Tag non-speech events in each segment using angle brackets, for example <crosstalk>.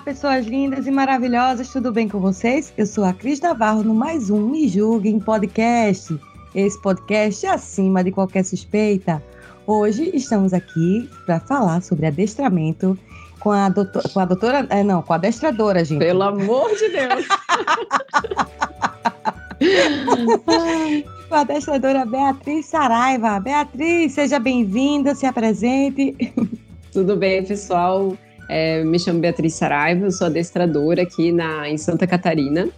Pessoas lindas e maravilhosas, tudo bem com vocês? Eu sou a Cris Navarro no mais um Me Julguem Podcast. Esse podcast é acima de qualquer suspeita. Hoje estamos aqui para falar sobre adestramento com a, doutor, com a doutora, é, não, com a adestradora, gente. Pelo amor de Deus. Com a adestradora Beatriz Saraiva. Beatriz, seja bem-vinda, se apresente. Tudo bem, pessoal? É, me chamo Beatriz Saraiva, sou adestradora aqui na, em Santa Catarina.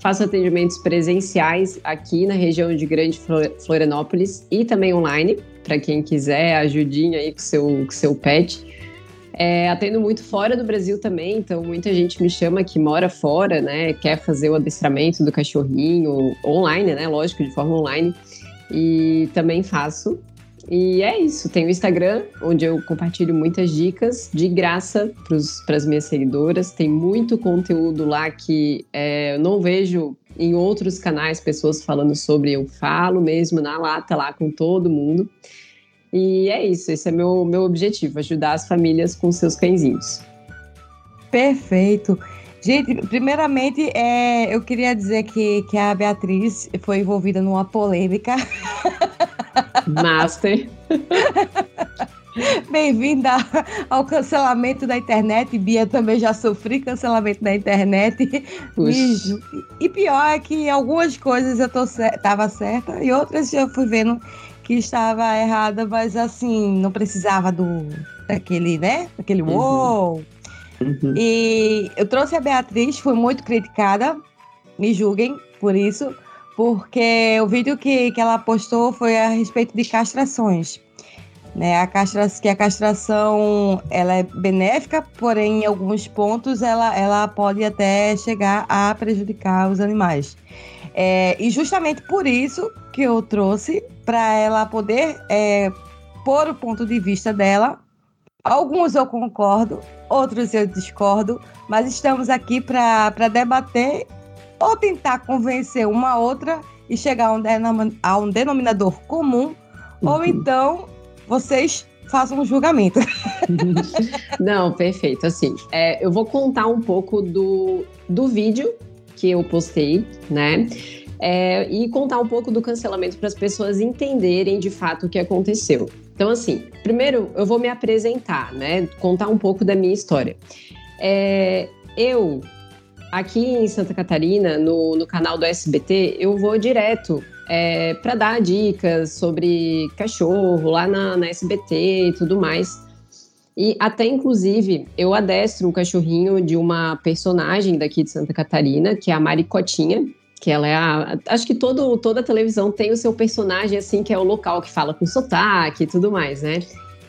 Faço atendimentos presenciais aqui na região de Grande Flor- Florianópolis e também online, para quem quiser ajudinha aí com seu, com seu pet. É, atendo muito fora do Brasil também, então muita gente me chama que mora fora, né? Quer fazer o adestramento do cachorrinho online, né? Lógico, de forma online. E também faço. E é isso. Tem o Instagram, onde eu compartilho muitas dicas de graça para as minhas seguidoras. Tem muito conteúdo lá que é, eu não vejo em outros canais pessoas falando sobre. Eu falo mesmo na lata lá com todo mundo. E é isso, esse é meu, meu objetivo, ajudar as famílias com seus cãezinhos. Perfeito. Gente, primeiramente, é, eu queria dizer que, que a Beatriz foi envolvida numa polêmica. <laughs> Master. <laughs> Bem-vinda ao cancelamento da internet. Bia também já sofri cancelamento da internet. Puxa. E pior é que algumas coisas eu tô cer tava certa e outras eu fui vendo que estava errada, mas assim, não precisava do daquele, né? Daquele Uhum. uou. Uhum. E eu trouxe a Beatriz, fui muito criticada, me julguem por isso, porque o vídeo que, que ela postou foi a respeito de castrações. Né, a castra, que a castração ela é benéfica, porém em alguns pontos ela, ela pode até chegar a prejudicar os animais. É, e justamente por isso que eu trouxe para ela poder é, pôr o ponto de vista dela. Alguns eu concordo, outros eu discordo, mas estamos aqui para debater ou tentar convencer uma outra e chegar a um, denom- a um denominador comum, ou Uhum. então vocês façam um julgamento. <laughs> Não, perfeito. Assim, é, eu vou contar um pouco do, do vídeo que eu postei, né? É, e contar um pouco do cancelamento para as pessoas entenderem de fato o que aconteceu. Então, assim, primeiro eu vou me apresentar, né? Contar um pouco da minha história. É, eu, aqui em Santa Catarina, no, no canal do SBT, eu vou direto é, para dar dicas sobre cachorro lá na, na SBT e tudo mais. E até, inclusive, eu adestro um cachorrinho de uma personagem daqui de Santa Catarina, que é a Maricotinha, que ela é a. Acho que todo, toda televisão tem o seu personagem, assim, que é o local que fala com sotaque e tudo mais, né?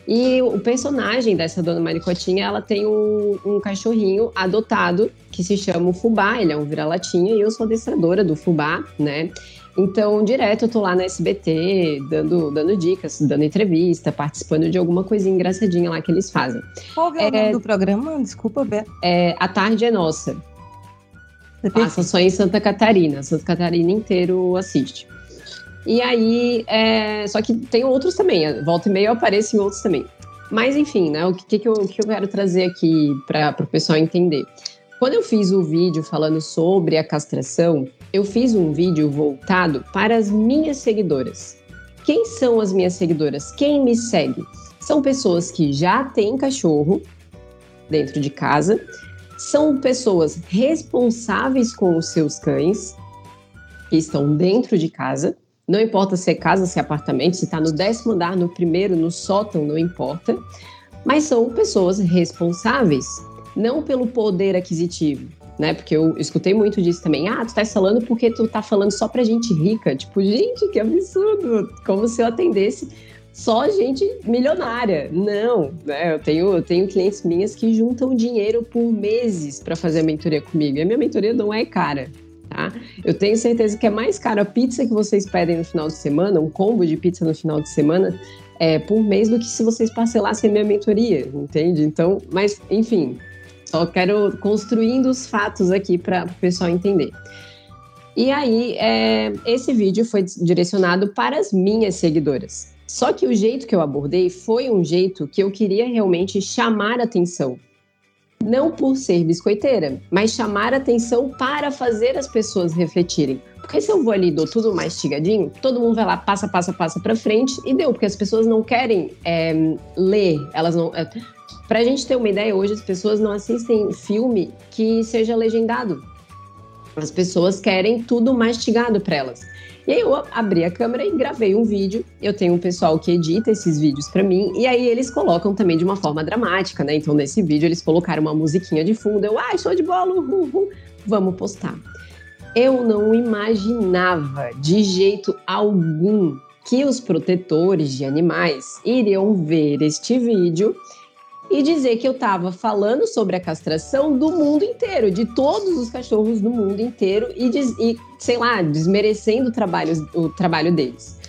E o personagem dessa dona Maricotinha, ela tem um, um cachorrinho adotado que se chama o Fubá, ele é um vira-latinha, e eu sou adestradora do Fubá, né? Então, direto eu tô lá na SBT, dando, dando dicas, dando entrevista, participando de alguma coisinha engraçadinha lá que eles fazem. Qual é o É- nome do programa? Desculpa, Bé. É, a tarde é nossa. Passa só em Santa Catarina. Santa Catarina inteiro assiste. E aí, é, só que tem outros também. Volta e meia eu apareço em outros também. Mas enfim, né? O que, que, eu, que eu quero trazer aqui para o pessoal entender? Quando eu fiz o vídeo falando sobre a castração, eu fiz um vídeo voltado para as minhas seguidoras. Quem são as minhas seguidoras? Quem me segue? São pessoas que já têm cachorro dentro de casa, são pessoas responsáveis com os seus cães, que estão dentro de casa. Não importa se é casa, se é apartamento, se está no décimo andar, no primeiro, no sótão, não importa. Mas são pessoas responsáveis, não pelo poder aquisitivo, né? Porque eu escutei muito disso também. Ah, tu tá falando porque tu tá falando só pra gente rica. Tipo, gente, que absurdo! Como se eu atendesse só gente milionária. Não, né? Eu tenho, eu tenho clientes minhas que juntam dinheiro por meses para fazer a mentoria comigo. E a minha mentoria não é cara. Tá? Eu tenho certeza que é mais caro a pizza que vocês pedem no final de semana, um combo de pizza no final de semana, é, por mês do que se vocês parcelassem a minha mentoria, entende? Então, mas enfim, só quero construindo os fatos aqui para o pessoal entender. E aí, é, esse vídeo foi direcionado para as minhas seguidoras. Só que o jeito que eu abordei foi um jeito que eu queria realmente chamar atenção. Não por ser biscoiteira, mas chamar atenção para fazer as pessoas refletirem. Porque se eu vou ali e dou tudo mastigadinho, todo mundo vai lá, passa, passa, passa para frente e deu, porque as pessoas não querem é, ler, elas não. É, pra gente ter uma ideia, hoje as pessoas não assistem filme que seja legendado. As pessoas querem tudo mastigado para elas. E aí eu abri a câmera e gravei um vídeo. Eu tenho um pessoal que edita esses vídeos para mim e aí eles colocam também de uma forma dramática, né? Então nesse vídeo eles colocaram uma musiquinha de fundo. Eu, ai, show de bola, uhul, uhul. vamos postar. Eu não imaginava de jeito algum que os protetores de animais iriam ver este vídeo e dizer que eu estava falando sobre a castração do mundo inteiro, de todos os cachorros do mundo inteiro e, e sei lá, desmerecendo o trabalho, o trabalho deles.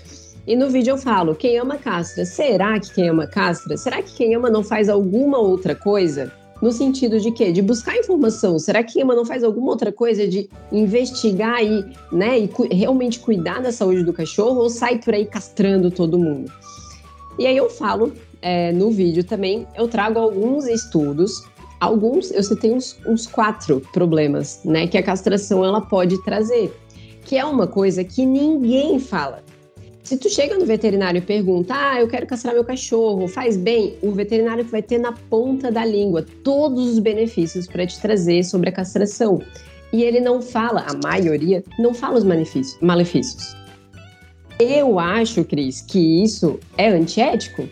E no vídeo eu falo: quem ama castra, será que quem ama castra? Será que quem ama não faz alguma outra coisa? No sentido de quê? De buscar informação. Será que quem ama não faz alguma outra coisa de investigar e, né, e cu realmente cuidar da saúde do cachorro ou sai por aí castrando todo mundo? E aí eu falo é, no vídeo também, eu trago alguns estudos. Alguns, eu citei uns, uns quatro problemas, né, que a castração ela pode trazer, que é uma coisa que ninguém fala. Se tu chega no veterinário e pergunta, ah, eu quero castrar meu cachorro, faz bem, o veterinário vai ter na ponta da língua todos os benefícios para te trazer sobre a castração. E ele não fala, a maioria, não fala os malefícios. Eu acho, Cris, que isso é antiético.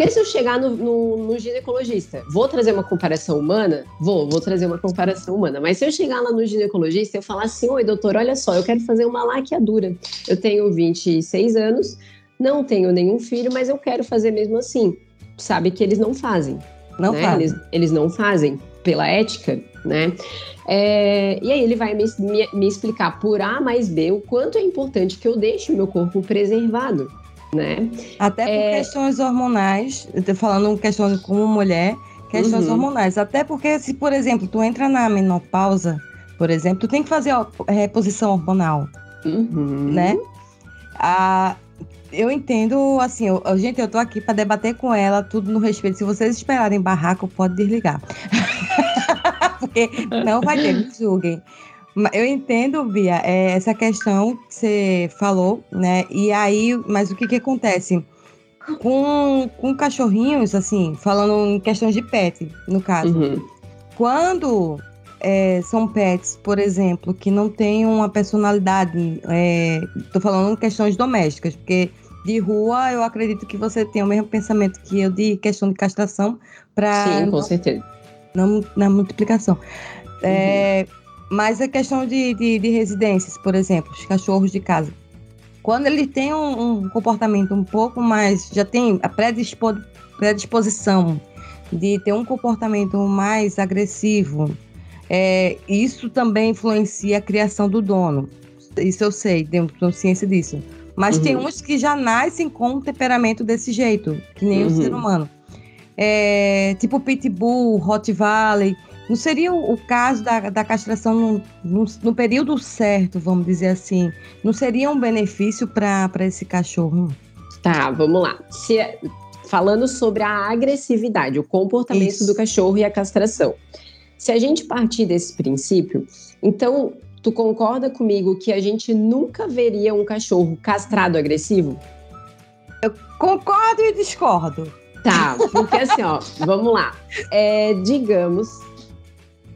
Porque se eu chegar no, no, no, ginecologista, vou trazer uma comparação humana? Vou, vou trazer uma comparação humana. Mas se eu chegar lá no ginecologista e eu falar assim, oi doutor, olha só, eu quero fazer uma laqueadura. Eu tenho 26 anos, não tenho nenhum filho, mas eu quero fazer mesmo assim. Sabe que eles não fazem. Não né? fazem. Eles, eles não fazem pela ética, né? É, e aí ele vai me, me, me, explicar por A mais B o quanto é importante que eu deixe o meu corpo preservado né? Até por é... questões hormonais, falando questões como mulher, questões uhum. hormonais. Até porque se, por exemplo, tu entra na menopausa, por exemplo, tu tem que fazer a reposição hormonal, uhum. né? A, eu entendo, assim, eu, gente, eu tô aqui para debater com ela, tudo no respeito. Se vocês esperarem barraco, pode desligar. <laughs> porque não vai ter, me julguem. Eu entendo, Bia, é, essa questão que você falou, né? E aí, mas o que que acontece? Com, com cachorrinhos, assim, falando em questões de pet, no caso. Uhum. Quando é, são pets, por exemplo, que não têm uma personalidade, é, tô falando em questões domésticas, porque de rua eu acredito que você tem o mesmo pensamento que eu de questão de castração para. Sim, com certeza. Não, na multiplicação. É, uhum. Mas a questão de, de, de, residências, por exemplo, os cachorros de casa. Quando ele tem um, um comportamento um pouco mais. já tem a predispo, predisposição de ter um comportamento mais agressivo, é, isso também influencia a criação do dono. Isso eu sei, tenho consciência disso. Mas uhum. tem uns que já nascem com um temperamento desse jeito, que nem uhum. o ser humano. É, tipo Pitbull, Rottweiler não seria o, caso da, da castração no, no, no, período certo, vamos dizer assim? Não seria um benefício para esse cachorro? Tá, vamos lá. Se, falando sobre a agressividade, o comportamento Isso. do cachorro e a castração. Se a gente partir desse princípio, então tu concorda comigo que a gente nunca veria um cachorro castrado agressivo? Eu concordo e discordo. Tá, porque assim, ó, vamos lá. É, digamos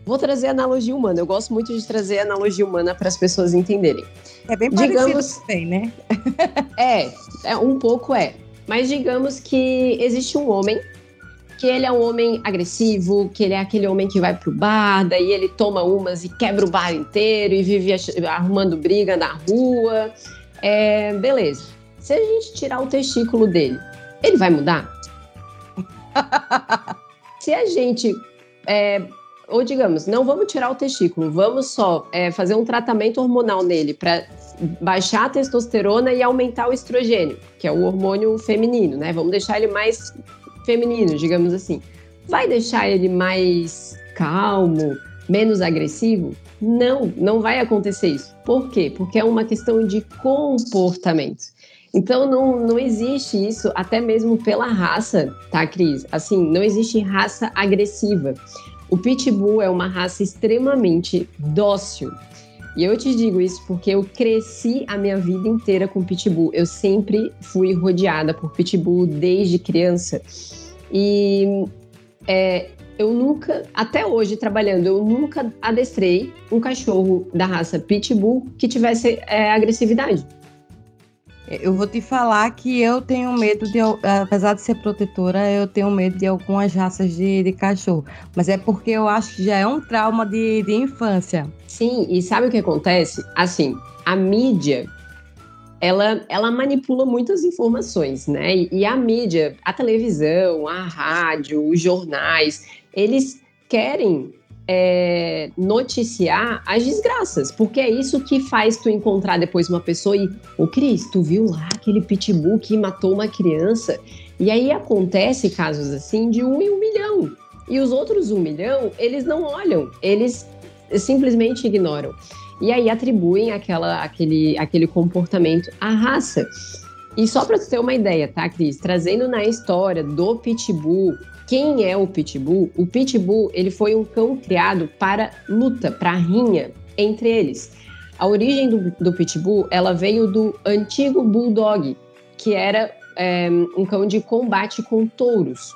Vou trazer analogia humana. Eu gosto muito de trazer analogia humana para as pessoas entenderem. É bem digamos, parecido né? <laughs> é, é, um pouco é. Mas digamos que existe um homem que ele é um homem agressivo, que ele é aquele homem que vai pro bar, daí ele toma umas e quebra o bar inteiro e vive arrumando briga na rua. É, beleza. Se a gente tirar o testículo dele, ele vai mudar? <laughs> Se a gente é, ou digamos, não vamos tirar o testículo, vamos só é, fazer um tratamento hormonal nele para baixar a testosterona e aumentar o estrogênio, que é o hormônio feminino, né? Vamos deixar ele mais feminino, digamos assim. Vai deixar ele mais calmo, menos agressivo? Não, não vai acontecer isso. Por quê? Porque é uma questão de comportamento. Então não, não existe isso, até mesmo pela raça, tá, Cris? Assim, não existe raça agressiva. O Pitbull é uma raça extremamente dócil. E eu te digo isso porque eu cresci a minha vida inteira com Pitbull. Eu sempre fui rodeada por Pitbull desde criança. E é, eu nunca, até hoje trabalhando, eu nunca adestrei um cachorro da raça Pitbull que tivesse é, agressividade. Eu vou te falar que eu tenho medo de, apesar de ser protetora, eu tenho medo de algumas raças de, de cachorro. Mas é porque eu acho que já é um trauma de, de infância. Sim, e sabe o que acontece? Assim, a mídia, ela, ela manipula muitas informações, né? E, e a mídia, a televisão, a rádio, os jornais, eles querem é, noticiar as desgraças, porque é isso que faz tu encontrar depois uma pessoa e, ô Cris, tu viu lá aquele pitbull que matou uma criança? E aí acontece casos assim de um em um milhão. E os outros um milhão, eles não olham, eles simplesmente ignoram. E aí atribuem aquela, aquele, aquele comportamento à raça. E só para tu ter uma ideia, tá, Cris? Trazendo na história do pitbull, quem é o pitbull? O pitbull ele foi um cão criado para luta, para rinha entre eles. A origem do, do pitbull ela veio do antigo bulldog, que era é, um cão de combate com touros.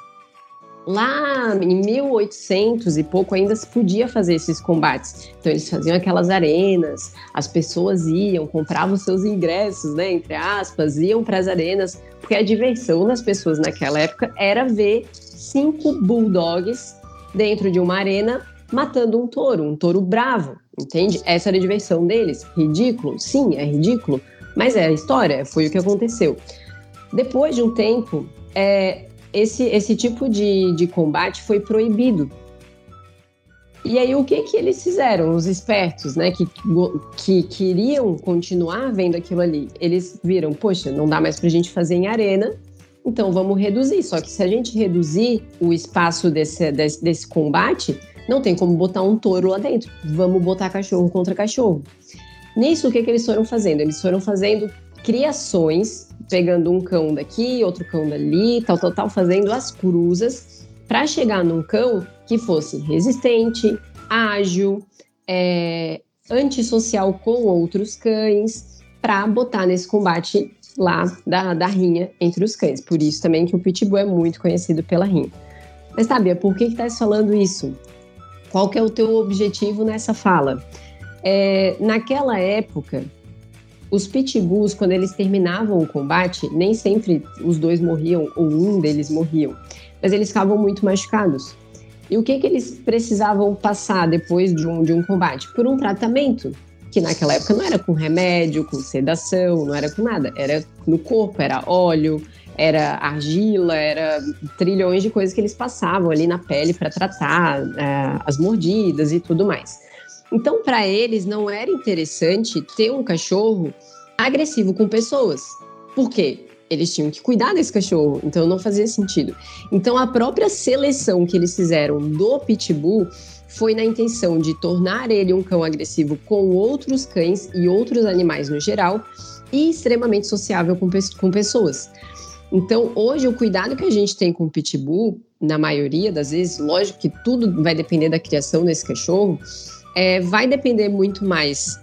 Lá em 1800 e pouco ainda se podia fazer esses combates. Então eles faziam aquelas arenas, as pessoas iam, compravam seus ingressos, né, entre aspas, iam para as arenas, porque a diversão das pessoas naquela época era ver cinco bulldogs dentro de uma arena matando um touro, um touro bravo, entende? Essa era a diversão deles. Ridículo? Sim, é ridículo, mas é a história, foi o que aconteceu. Depois de um tempo, é, esse, esse tipo de, de combate foi proibido. E aí, o que que eles fizeram, os espertos, né, que, que queriam continuar vendo aquilo ali? Eles viram, poxa, não dá mais pra gente fazer em arena, então vamos reduzir. Só que se a gente reduzir o espaço desse, desse, desse combate, não tem como botar um touro lá dentro. Vamos botar cachorro contra cachorro. Nisso, o que, que eles foram fazendo? Eles foram fazendo criações, pegando um cão daqui, outro cão dali, tal, tal, tal, fazendo as cruzas para chegar num cão que fosse resistente, ágil, é, antissocial com outros cães, para botar nesse combate lá da, da rinha entre os cães. Por isso também que o Pitbull é muito conhecido pela rinha. Mas, Tabia, por que está falando isso? Qual que é o teu objetivo nessa fala? É, naquela época, os pitbulls, quando eles terminavam o combate, nem sempre os dois morriam ou um deles morriam, mas eles ficavam muito machucados. E o que, que eles precisavam passar depois de um, de um combate? Por um tratamento que naquela época não era com remédio, com sedação, não era com nada, era no corpo, era óleo, era argila, era trilhões de coisas que eles passavam ali na pele para tratar é, as mordidas e tudo mais. Então, para eles, não era interessante ter um cachorro agressivo com pessoas. Por quê? Eles tinham que cuidar desse cachorro, então não fazia sentido. Então, a própria seleção que eles fizeram do pitbull foi na intenção de tornar ele um cão agressivo com outros cães e outros animais no geral e extremamente sociável com, com pessoas. Então, hoje, o cuidado que a gente tem com o pitbull, na maioria das vezes, lógico que tudo vai depender da criação desse cachorro, é, vai depender muito mais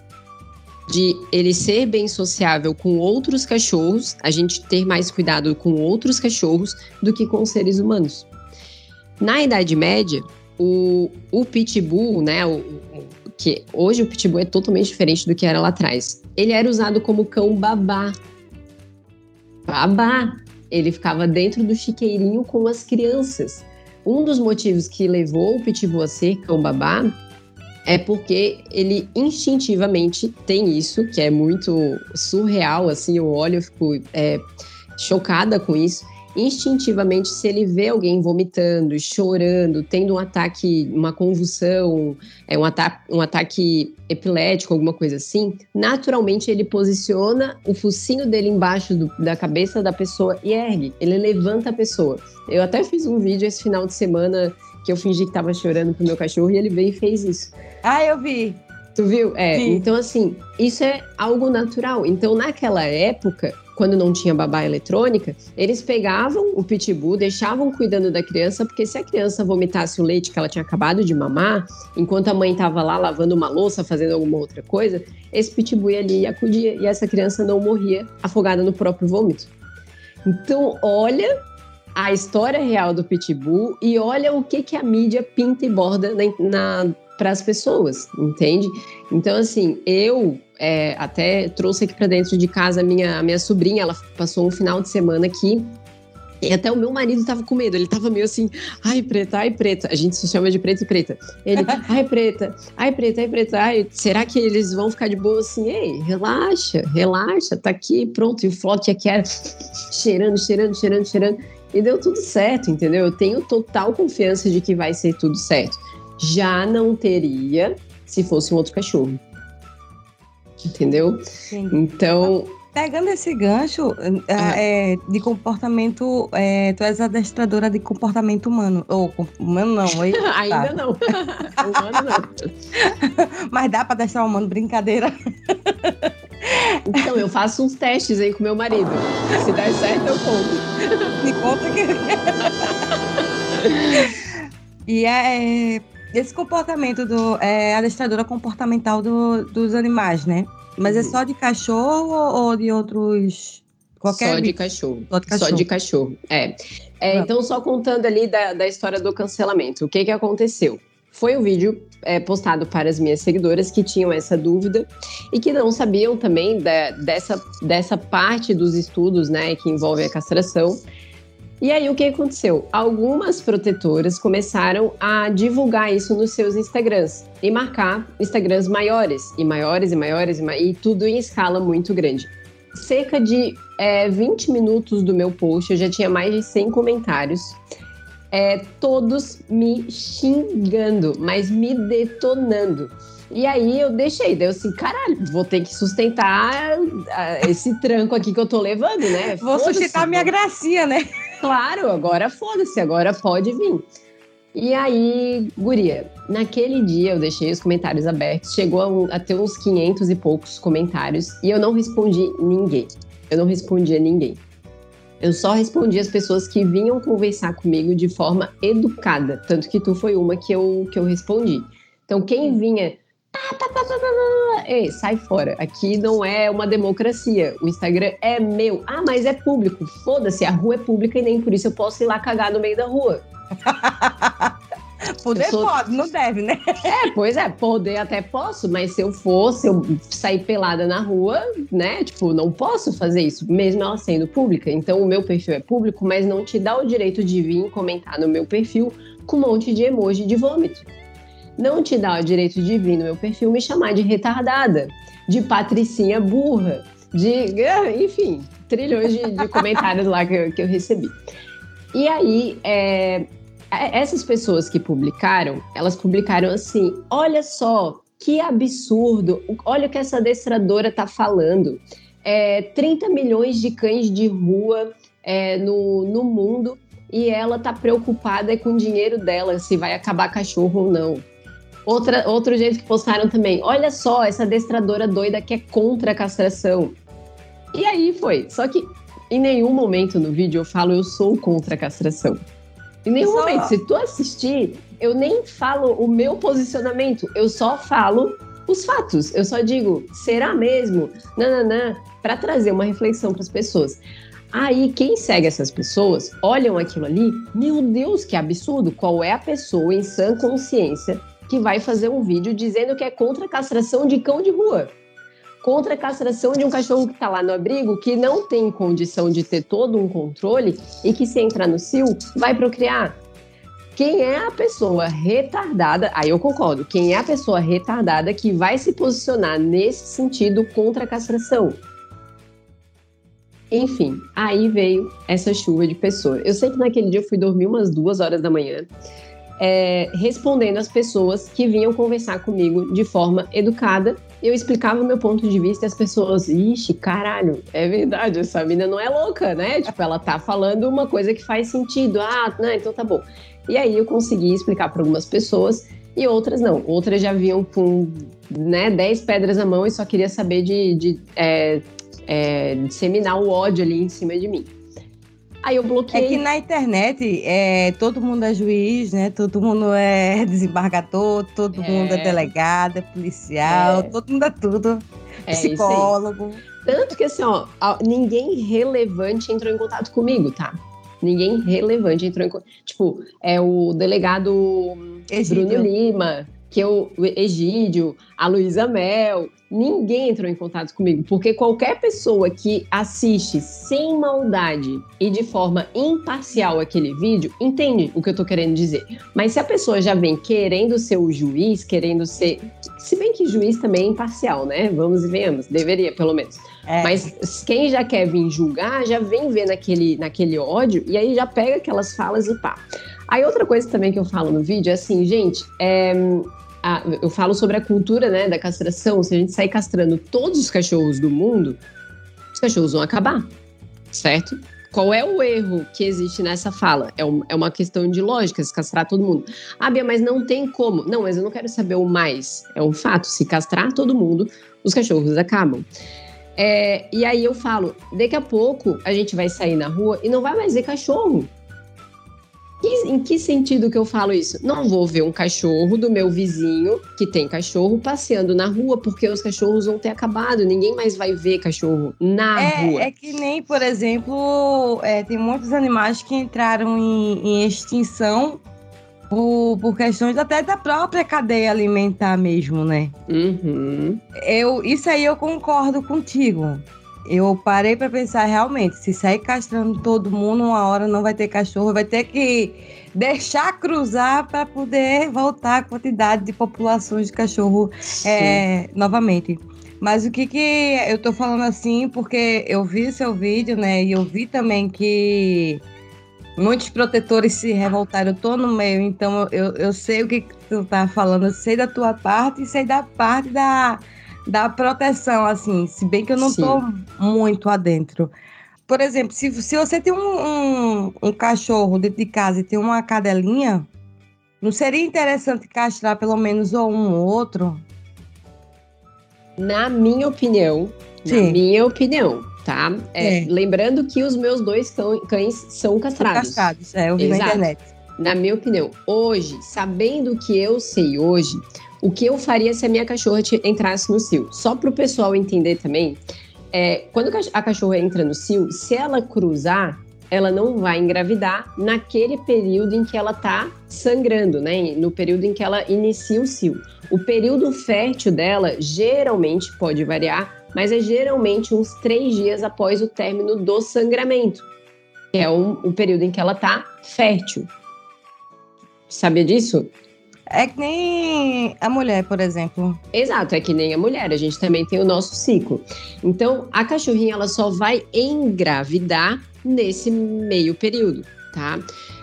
de ele ser bem sociável com outros cachorros, a gente ter mais cuidado com outros cachorros do que com seres humanos. Na Idade Média, o, o pitbull, né, o, que hoje o pitbull é totalmente diferente do que era lá atrás. Ele era usado como cão babá. Babá. Ele ficava dentro do chiqueirinho com as crianças. Um dos motivos que levou o pitbull a ser cão babá é porque ele instintivamente tem isso, que é muito surreal, assim, eu olho e fico é, chocada com isso instintivamente, se ele vê alguém vomitando, chorando, tendo um ataque, uma convulsão, é, um, ata um ataque epilético, alguma coisa assim, naturalmente ele posiciona o focinho dele embaixo do, da cabeça da pessoa e ergue. Ele levanta a pessoa. Eu até fiz um vídeo esse final de semana que eu fingi que tava chorando pro meu cachorro e ele veio e fez isso. Ah, eu vi. Tu viu? É. Sim. Então, assim, isso é algo natural. Então, naquela época, quando não tinha babá eletrônica, eles pegavam o pitbull, deixavam cuidando da criança, porque se a criança vomitasse o leite que ela tinha acabado de mamar, enquanto a mãe estava lá lavando uma louça, fazendo alguma outra coisa, esse pitbull ia ali e acudia, e essa criança não morria afogada no próprio vômito. Então, olha a história real do pitbull e olha o que, que a mídia pinta e borda na, na para as pessoas, entende? Então, assim, eu é, até trouxe aqui para dentro de casa a minha, a minha sobrinha, ela passou um final de semana aqui. E até o meu marido tava com medo, ele tava meio assim, ai preta, ai preta, a gente se chama de preta e preta. Ele, <laughs> ai preta, ai preta, ai preta, ai, será que eles vão ficar de boa assim? Ei, relaxa, relaxa, tá aqui, pronto, e o flote aqui era cheirando, cheirando, cheirando, cheirando, e deu tudo certo, entendeu? Eu tenho total confiança de que vai ser tudo certo. Já não teria se fosse um outro cachorro entendeu? Sim. Então. Pegando esse gancho ah. é, de comportamento, é, tu és adestradora de comportamento humano. Ou humano não, <laughs> aí, Ainda não. <laughs> humano não. Mas dá para adestrar humano, brincadeira. <laughs> Então, eu faço uns testes aí com meu marido. Se der certo, eu conto. Me conta que. <laughs> e é esse comportamento do é, adestradora comportamental do, dos animais, né? Mas é uhum. só de cachorro ou de outros Qualquer só de cachorro. Só de cachorro. Só de cachorro. É. é então, só contando ali da, da história do cancelamento. O que, que aconteceu? Foi um vídeo é, postado para as minhas seguidoras que tinham essa dúvida e que não sabiam também da, dessa, dessa parte dos estudos né, que envolve a castração e aí o que aconteceu? Algumas protetoras começaram a divulgar isso nos seus Instagrams e marcar Instagrams maiores e maiores e maiores e, ma e tudo em escala muito grande. Cerca de é, 20 minutos do meu post, eu já tinha mais de 100 comentários. É, todos me xingando, mas me detonando. E aí eu deixei, daí eu assim, caralho, vou ter que sustentar esse tranco aqui que eu tô levando, né? Vou sustentar a minha gracinha, né? Claro, agora foda-se, agora pode vir. E aí, guria, naquele dia eu deixei os comentários abertos, chegou a, um, a, ter uns 500 e poucos comentários e eu não respondi ninguém. Eu não respondi a ninguém. Eu só respondi as pessoas que vinham conversar comigo de forma educada, tanto que tu foi uma que eu, que eu respondi. Então, quem vinha Ei, sai fora. Aqui não é uma democracia. O Instagram é meu. Ah, mas é público. Foda-se, a rua é pública e nem por isso eu posso ir lá cagar no meio da rua. <laughs> Poder sou... pode, não deve, né? É, pois é, poder até posso, mas se eu fosse, eu sair pelada na rua, né? Tipo, não posso fazer isso, mesmo ela sendo pública. Então, o meu perfil é público, mas não te dá o direito de vir comentar no meu perfil com um monte de emoji de vômito não te dá o direito de vir no meu perfil me chamar de retardada, de patricinha burra, de. Ah, enfim, trilhões de, de comentários lá que eu, que eu, recebi. E aí, é, essas pessoas que publicaram, elas publicaram assim: olha só, que absurdo, olha o que essa adestradora tá falando. É, 30 milhões de cães de rua é, no, no mundo e ela tá preocupada com o dinheiro dela, se vai acabar cachorro ou não. Outra, outro jeito que postaram também. Olha só, essa adestradora doida que é contra a castração. E aí foi. Só que em nenhum momento no vídeo eu falo eu sou contra a castração. Em nenhum só... momento. Se tu assistir, eu nem falo o meu posicionamento. Eu só falo os fatos. Eu só digo, será mesmo? Nananã, para trazer uma reflexão para as pessoas. Aí, quem segue essas pessoas, olham aquilo ali, meu Deus, que absurdo! Qual é a pessoa em sã consciência que vai fazer um vídeo dizendo que é contra a castração de cão de rua. Contra a castração de um cachorro que está lá no abrigo, que não tem condição de ter todo um controle e que, se entrar no cio, vai procriar. quem é a pessoa retardada? Aí eu concordo. Quem é a pessoa retardada que vai se posicionar nesse sentido contra a castração? Enfim, aí veio essa chuva de pessoas. Eu sei que naquele dia eu fui dormir umas duas horas da manhã, é, respondendo as pessoas que vinham conversar comigo de forma educada. Eu explicava o meu ponto de vista e as pessoas, ixi, caralho, é verdade, essa menina não é louca, né? Tipo, ela tá falando uma coisa que faz sentido. Ah, não, então tá bom. E aí eu consegui explicar para algumas pessoas e outras não. Outras já vinham com né, 10 pedras na mão e só queria saber de, de é, é, disseminar o ódio ali em cima de mim. Aí eu bloqueei. É que na internet é, todo mundo é juiz, né? Todo mundo é <laughs> desembargador, todo é. mundo é delegado, é policial, é. todo mundo é tudo. É psicólogo. Tanto que assim, ó, ninguém relevante entrou em contato comigo, tá? Ninguém relevante entrou em contato. Tipo, é o delegado Egídio. Bruno Lima, que é o Egídio, a Luísa Mel, ninguém entrou em contato comigo, porque qualquer pessoa que assiste sem maldade e de forma imparcial aquele vídeo entende o que eu tô querendo dizer. Mas se a pessoa já vem querendo ser o juiz, querendo ser. Se bem que juiz também é imparcial, né? Vamos e venhamos, deveria pelo menos. É. Mas quem já quer vir julgar, já vem ver naquele, naquele ódio e aí já pega aquelas falas e pá. Aí outra coisa também que eu falo no vídeo é assim, gente, é, a, eu falo sobre a cultura né, da castração. Se a gente sair castrando todos os cachorros do mundo, os cachorros vão acabar, certo? Qual é o erro que existe nessa fala? É, um, é uma questão de lógica, se castrar todo mundo. Ah, Bia, mas não tem como. Não, mas eu não quero saber o mais. É um fato. Se castrar todo mundo, os cachorros acabam. É, e aí eu falo, daqui a pouco a gente vai sair na rua e não vai mais ver cachorro em que sentido que eu falo isso? Não vou ver um cachorro do meu vizinho que tem cachorro passeando na rua, porque os cachorros vão ter acabado. Ninguém mais vai ver cachorro na é, rua. É que nem, por exemplo, é, tem muitos animais que entraram em, em extinção por, por, questões até da própria cadeia alimentar mesmo, né? Uhum. Eu, isso aí eu concordo contigo eu parei para pensar realmente, se sair castrando todo mundo, uma hora não vai ter cachorro, vai ter que deixar cruzar para poder voltar a quantidade de populações de cachorro é, novamente. Mas o que que eu tô falando assim, porque eu vi seu vídeo, né, e eu vi também que muitos protetores se revoltaram, eu tô no meio, então eu, eu sei o que, que tu tá falando, eu sei da tua parte e sei da parte da da proteção, assim, se bem que eu não Sim. tô muito adentro. Por exemplo, se, se você tem um, um, um cachorro dentro de casa e tem uma cadelinha, não seria interessante castrar pelo menos ou um ou outro? Na minha opinião, Sim. na minha opinião, tá? É, é. Lembrando que os meus dois cães são castrados. São castrados, é, eu vi Exato. na internet. Na minha opinião, hoje, sabendo o que eu sei hoje, o que eu faria se a minha cachorra entrasse no cio. Só para o pessoal entender também, é, quando a cachorra entra no cio, se ela cruzar, ela não vai engravidar naquele período em que ela está sangrando, né? No período em que ela inicia o cio. O período fértil dela geralmente pode variar, mas é geralmente uns três dias após o término do sangramento, que é um, o período em que ela está fértil. Sabia disso? É que nem a mulher, por exemplo. Exato, é que nem a mulher. A gente também tem o nosso ciclo. Então, a cachorrinha ela só vai engravidar nesse meio período, tá?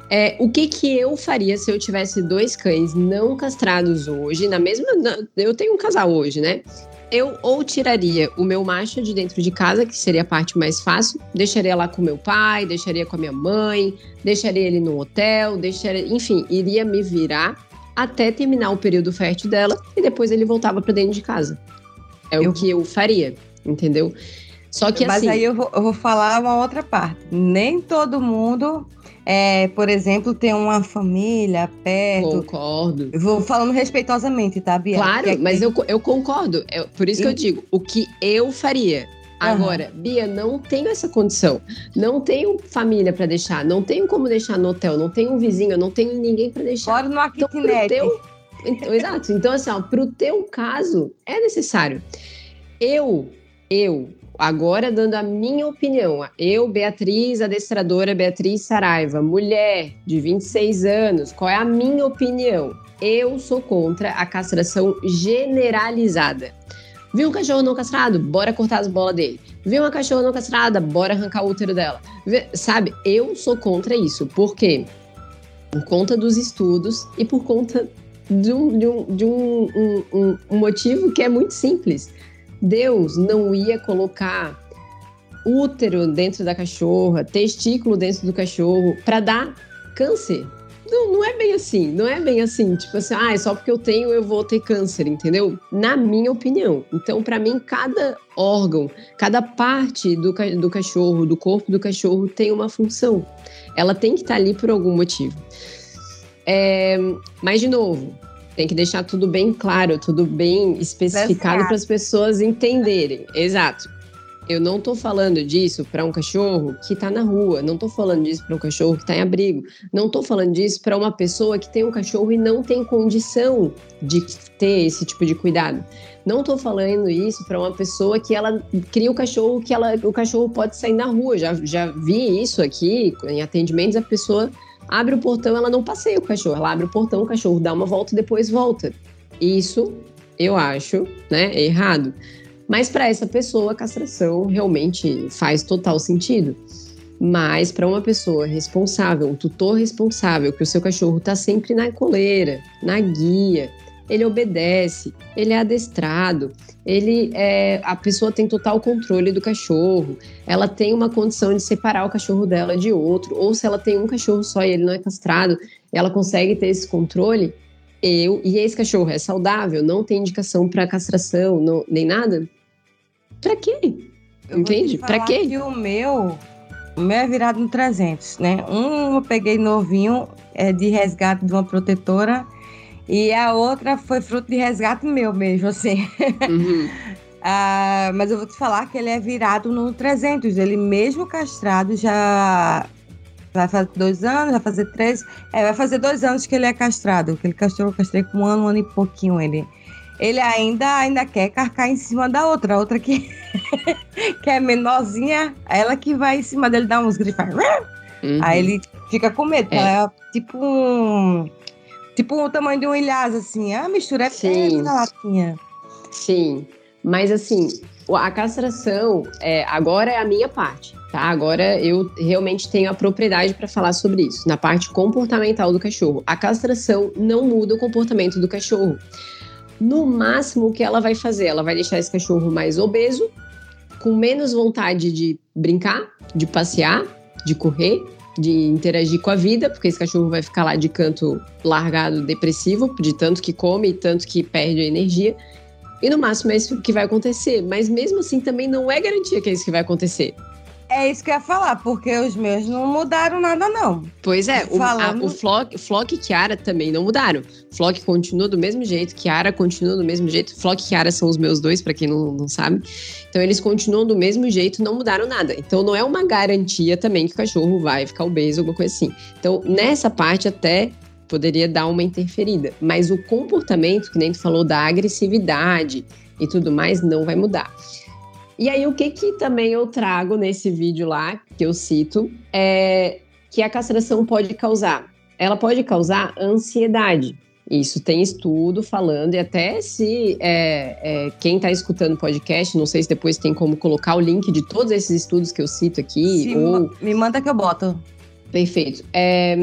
É, o que que eu faria se eu tivesse dois cães não castrados hoje, na mesma. Eu tenho um casal hoje, né? Eu ou tiraria o meu macho de dentro de casa, que seria a parte mais fácil, deixaria lá com meu pai, deixaria com a minha mãe, deixaria ele no hotel, deixaria, enfim, iria me virar até terminar o período fértil dela e depois ele voltava para dentro de casa. É eu... o que eu faria, entendeu? Só que Mas assim. Mas aí eu vou, eu vou falar uma outra parte. Nem todo mundo é, por exemplo, tem uma família perto. Concordo. Eu vou falando respeitosamente, tá, Bia? Claro, é mas eu, eu concordo. É, por isso e... que eu digo, o que eu faria. Agora, uhum. Bia, não tenho essa condição. Não tenho família para deixar, não tenho como deixar no hotel, não tenho um vizinho, não tenho ninguém para deixar. Fora no então, teu, então, Exato. Então, assim, ó, pro teu caso, é necessário. Eu, eu, agora dando a minha opinião. Eu, Beatriz, adestradora Beatriz Saraiva, mulher de 26 anos, qual é a minha opinião? Eu sou contra a castração generalizada. Viu um cachorro não castrado? Bora cortar as bolas dele. Viu uma cachorra não castrada? Bora arrancar o útero dela. Vê, sabe, eu sou contra isso. Por quê? Por conta dos estudos e por conta de um, de um, de um, um, um motivo que é muito simples. Deus não ia colocar útero dentro da cachorra, testículo dentro do cachorro, para dar câncer. Não, não é bem assim, não é bem assim, tipo assim, ah, é só porque eu tenho eu vou ter câncer, entendeu? Na minha opinião. Então, para mim, cada órgão, cada parte do, do cachorro, do corpo do cachorro tem uma função. Ela tem que estar tá ali por algum motivo. É, mas, de novo, tem que deixar tudo bem claro, tudo bem especificado para as pessoas entenderem. Exato. Eu não estou falando disso para um cachorro que está na rua, não estou falando disso para um cachorro que está em abrigo, não estou falando disso para uma pessoa que tem um cachorro e não tem condição de ter esse tipo de cuidado. Não estou falando isso para uma pessoa que ela cria o cachorro que ela, o cachorro pode sair na rua. Já, já vi isso aqui em atendimentos, a pessoa abre o portão, ela não passeia o cachorro, ela abre o portão, o cachorro dá uma volta e depois volta. Isso eu acho, né, errado. Mas para essa pessoa, a castração realmente faz total sentido. Mas para uma pessoa responsável, um tutor responsável, que o seu cachorro está sempre na coleira, na guia, ele obedece, ele é adestrado, ele é, a pessoa tem total controle do cachorro, ela tem uma condição de separar o cachorro dela de outro, ou se ela tem um cachorro só e ele não é castrado, ela consegue ter esse controle. Eu e esse cachorro é saudável, não tem indicação para castração, não, nem nada. Pra quê? Eu Entende? Pra quê? Que o meu, o meu é virado no 300, né? Um eu peguei novinho, é de resgate de uma protetora, e a outra foi fruto de resgate meu mesmo, assim. Uhum. <laughs> ah, mas eu vou te falar que ele é virado no 300. Ele mesmo castrado já vai fazer dois anos, vai fazer três. É, vai fazer dois anos que ele é castrado. Que ele castrou, eu castrei com um ano, um ano e pouquinho ele ele ainda, ainda quer carcar em cima da outra, a outra que, <laughs> que é menorzinha, ela que vai em cima dele dar uns gritos. Uhum. Aí ele fica com medo, é. é tipo um. Tipo o tamanho de um ilhaz, assim. A mistura é Sim. da latinha. Sim. Mas assim, a castração, é, agora é a minha parte, tá? Agora eu realmente tenho a propriedade para falar sobre isso, na parte comportamental do cachorro. A castração não muda o comportamento do cachorro. No máximo, o que ela vai fazer? Ela vai deixar esse cachorro mais obeso, com menos vontade de brincar, de passear, de correr, de interagir com a vida, porque esse cachorro vai ficar lá de canto largado, depressivo, de tanto que come e tanto que perde a energia. E no máximo é isso que vai acontecer. Mas mesmo assim também não é garantia que é isso que vai acontecer. É isso que eu ia falar, porque os meus não mudaram nada, não. Pois é, Falando... o, a, o Flock, Flock e Kiara também não mudaram. Flock continua do mesmo jeito, Kiara continua do mesmo jeito. Flock e Kiara são os meus dois, para quem não, não sabe. Então eles continuam do mesmo jeito, não mudaram nada. Então não é uma garantia também que o cachorro vai ficar obeso, alguma coisa assim. Então nessa parte até poderia dar uma interferida. Mas o comportamento, que nem tu falou, da agressividade e tudo mais, não vai mudar. E aí, o que, que também eu trago nesse vídeo lá, que eu cito, é que a castração pode causar? Ela pode causar ansiedade. Isso tem estudo falando, e até se é, é, quem está escutando o podcast, não sei se depois tem como colocar o link de todos esses estudos que eu cito aqui. Ou... Me manda que eu boto. Perfeito. É,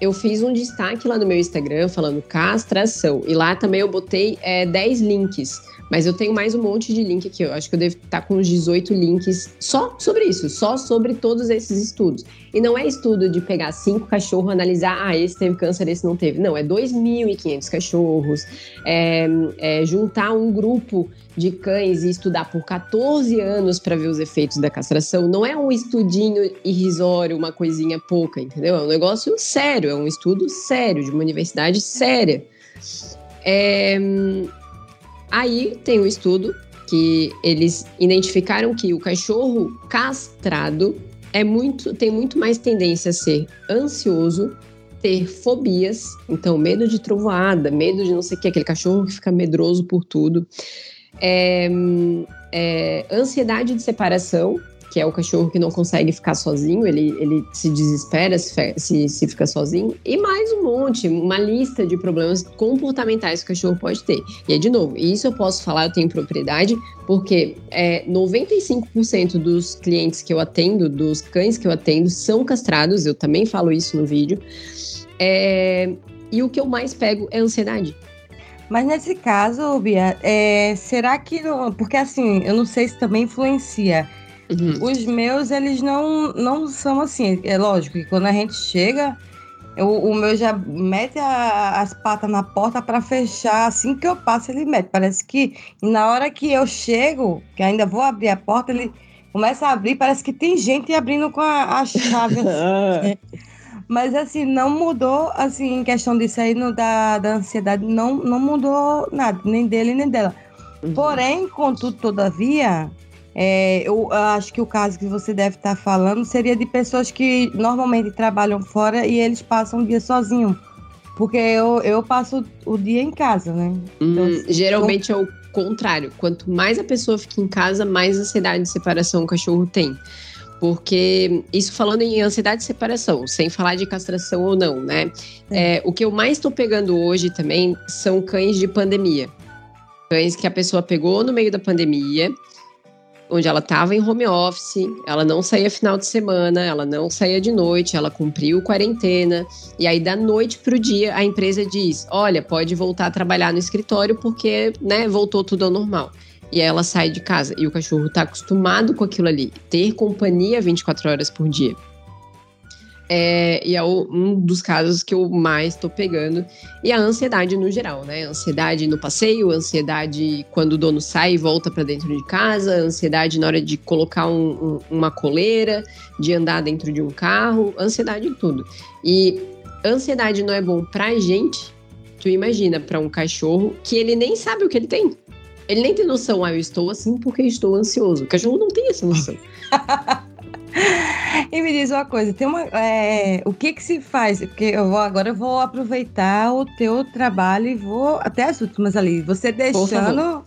eu fiz um destaque lá no meu Instagram falando castração. E lá também eu botei é, 10 links mas eu tenho mais um monte de link aqui. Eu acho que eu devo estar com uns 18 links só sobre isso, só sobre todos esses estudos. E não é estudo de pegar cinco cachorros, analisar, ah, esse teve câncer, esse não teve. Não, é 2.500 cachorros, é, é juntar um grupo de cães e estudar por 14 anos para ver os efeitos da castração. Não é um estudinho irrisório, uma coisinha pouca, entendeu? É um negócio sério, é um estudo sério, de uma universidade séria. É, Aí tem um estudo que eles identificaram que o cachorro castrado é muito, tem muito mais tendência a ser ansioso, ter fobias, então medo de trovoada, medo de não sei o que, aquele cachorro que fica medroso por tudo. É, é, ansiedade de separação, que é o cachorro que não consegue ficar sozinho, ele, ele se desespera se, se, se fica sozinho, e mais um monte, uma lista de problemas comportamentais que o cachorro pode ter. E aí, de novo, isso eu posso falar, eu tenho propriedade, porque é, 95% dos clientes que eu atendo, dos cães que eu atendo, são castrados, eu também falo isso no vídeo. É, e o que eu mais pego é ansiedade. Mas nesse caso, Bia, é, será que. Porque assim, eu não sei se também influencia Uhum. Os meus, eles não, não são assim. É lógico que quando a gente chega, eu, o meu já mete a, as patas na porta para fechar. Assim que eu passo, ele mete. Parece que na hora que eu chego, que ainda vou abrir a porta, ele começa a abrir. Parece que tem gente abrindo com a, a chave. assim. <laughs> <laughs> Mas assim, não mudou, assim, em questão disso aí, no, da, da ansiedade, não, não mudou nada, nem dele nem dela. Uhum. Porém, contudo, todavia, é, eu acho que o caso que você deve estar falando seria de pessoas que normalmente trabalham fora e eles passam o dia sozinho. Porque eu, eu passo o dia em casa, né? Então, hum, geralmente eu... é o contrário. Quanto mais a pessoa fica em casa, mais ansiedade de separação o cachorro tem. Porque isso falando em ansiedade de separação, sem falar de castração ou não, né? É. É, o que eu mais estou pegando hoje também são cães de pandemia. Cães que a pessoa pegou no meio da pandemia onde ela estava em home office, ela não saía final de semana, ela não saía de noite, ela cumpriu quarentena. E aí, da noite para o dia, a empresa diz: olha, pode voltar a trabalhar no escritório porque né, voltou tudo ao normal. E ela sai de casa. E o cachorro está acostumado com aquilo ali, ter companhia 24 horas por dia. É, e é um dos casos que eu mais estou pegando. E a ansiedade no geral, né? Ansiedade no passeio, ansiedade quando o dono sai e volta para dentro de casa, ansiedade na hora de colocar um, um, uma coleira, de andar dentro de um carro, ansiedade em tudo. E ansiedade não é bom pra gente. Tu imagina para um cachorro que ele nem sabe o que ele tem. Ele nem tem noção, ah, eu estou assim porque estou ansioso. O cachorro não tem essa noção. <laughs> E me diz uma coisa, tem uma, é, o que que se faz? Porque eu vou agora eu vou aproveitar o teu trabalho e vou até as últimas ali. Você deixando.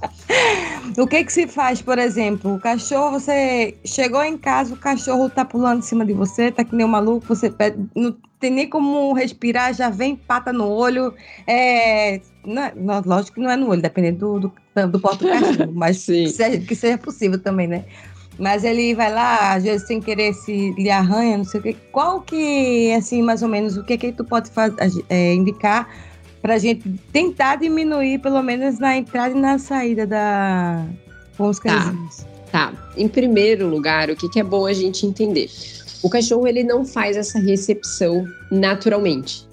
<laughs> o que que se faz, por exemplo, o cachorro, você chegou em casa, o cachorro tá pulando em cima de você, tá que nem um maluco, você pede, não tem nem como respirar, já vem pata no olho. É, não, lógico que não é no olho, dependendo do, do, do porto cachorro, <laughs> mas que seja, que seja possível também, né? Mas ele vai lá, às vezes sem querer se lhe arranha, não sei o que. Qual que, assim, mais ou menos, o que que tu pode fazer, é, indicar para a gente tentar diminuir, pelo menos na entrada e na saída da com os cãezinhos? Tá. tá. Em primeiro lugar, o que, que é bom a gente entender? O cachorro ele não faz essa recepção naturalmente.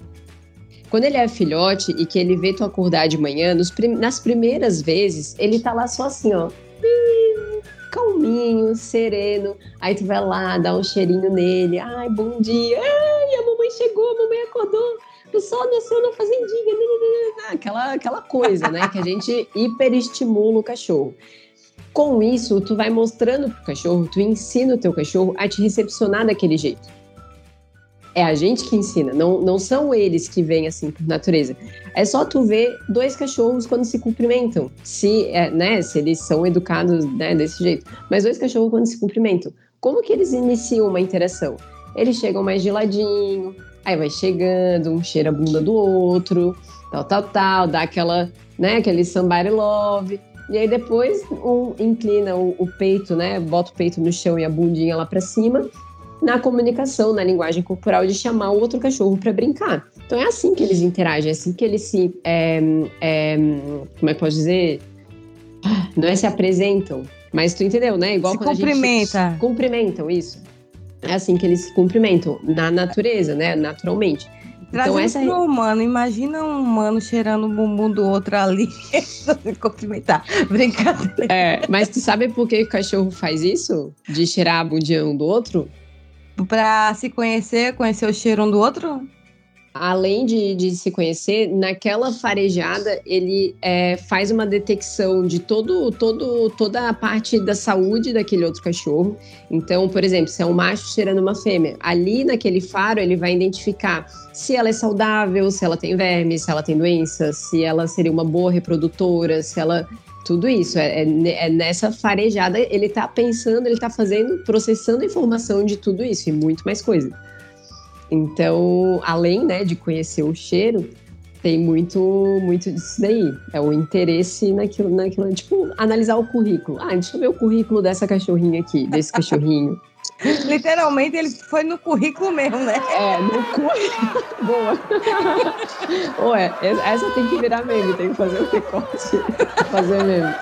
Quando ele é filhote e que ele vê tu acordar de manhã, prim nas primeiras vezes, ele tá lá só assim, ó calminho, sereno. Aí tu vai lá, dá um cheirinho nele. Ai, bom dia. Ai, a mamãe chegou, a mamãe acordou. O sol nasceu na fazendinha. Aquela, aquela coisa, né? Que a gente hiperestimula o cachorro. Com isso, tu vai mostrando pro cachorro, tu ensina o teu cachorro a te recepcionar daquele jeito. É a gente que ensina, não, não são eles que vêm assim por natureza. É só tu ver dois cachorros quando se cumprimentam, se, é, né, se eles são educados né, desse jeito. Mas dois cachorros quando se cumprimentam, como que eles iniciam uma interação? Eles chegam mais de ladinho, aí vai chegando, um cheira a bunda do outro, tal, tal, tal, dá aquela, né, aquele somebody love. E aí depois um inclina o, o peito, né, bota o peito no chão e a bundinha lá para cima na comunicação, na linguagem corporal, de chamar o outro cachorro para brincar. Então é assim que eles interagem, é assim que eles se. É, é, como é que posso dizer? Não é se apresentam, mas tu entendeu, né? Igual se quando cumprimenta. a gente. Cumprimentam, isso. É assim que eles se cumprimentam, na natureza, né? Naturalmente. Trazendo então, essa... pro humano, imagina um humano cheirando o bumbum do outro ali, <laughs> cumprimentar. Brincadeira. É, mas tu sabe por que o cachorro faz isso? De cheirar a bundinha um do outro? para se conhecer, conhecer o cheiro um do outro? Além de, de se conhecer, naquela farejada ele é, faz uma detecção de todo, todo, toda a parte da saúde daquele outro cachorro. Então, por exemplo, se é um macho cheirando uma fêmea, ali naquele faro ele vai identificar se ela é saudável, se ela tem verme, se ela tem doença, se ela seria uma boa reprodutora, se ela Tudo isso, é, é, é, nessa farejada, ele tá pensando, ele tá fazendo, processando a informação de tudo isso e muito mais coisa. Então, além né, de conhecer o cheiro, tem muito, muito disso daí. É o interesse naquilo, naquilo, tipo, analisar o currículo. Ah, deixa eu ver o currículo dessa cachorrinha aqui, desse <laughs> cachorrinho. Literalmente, ele foi no currículo mesmo, né? É, no currículo. <laughs> Boa. <laughs> Ué, essa tem que virar meme, tem que fazer o um recorte. Fazer meme.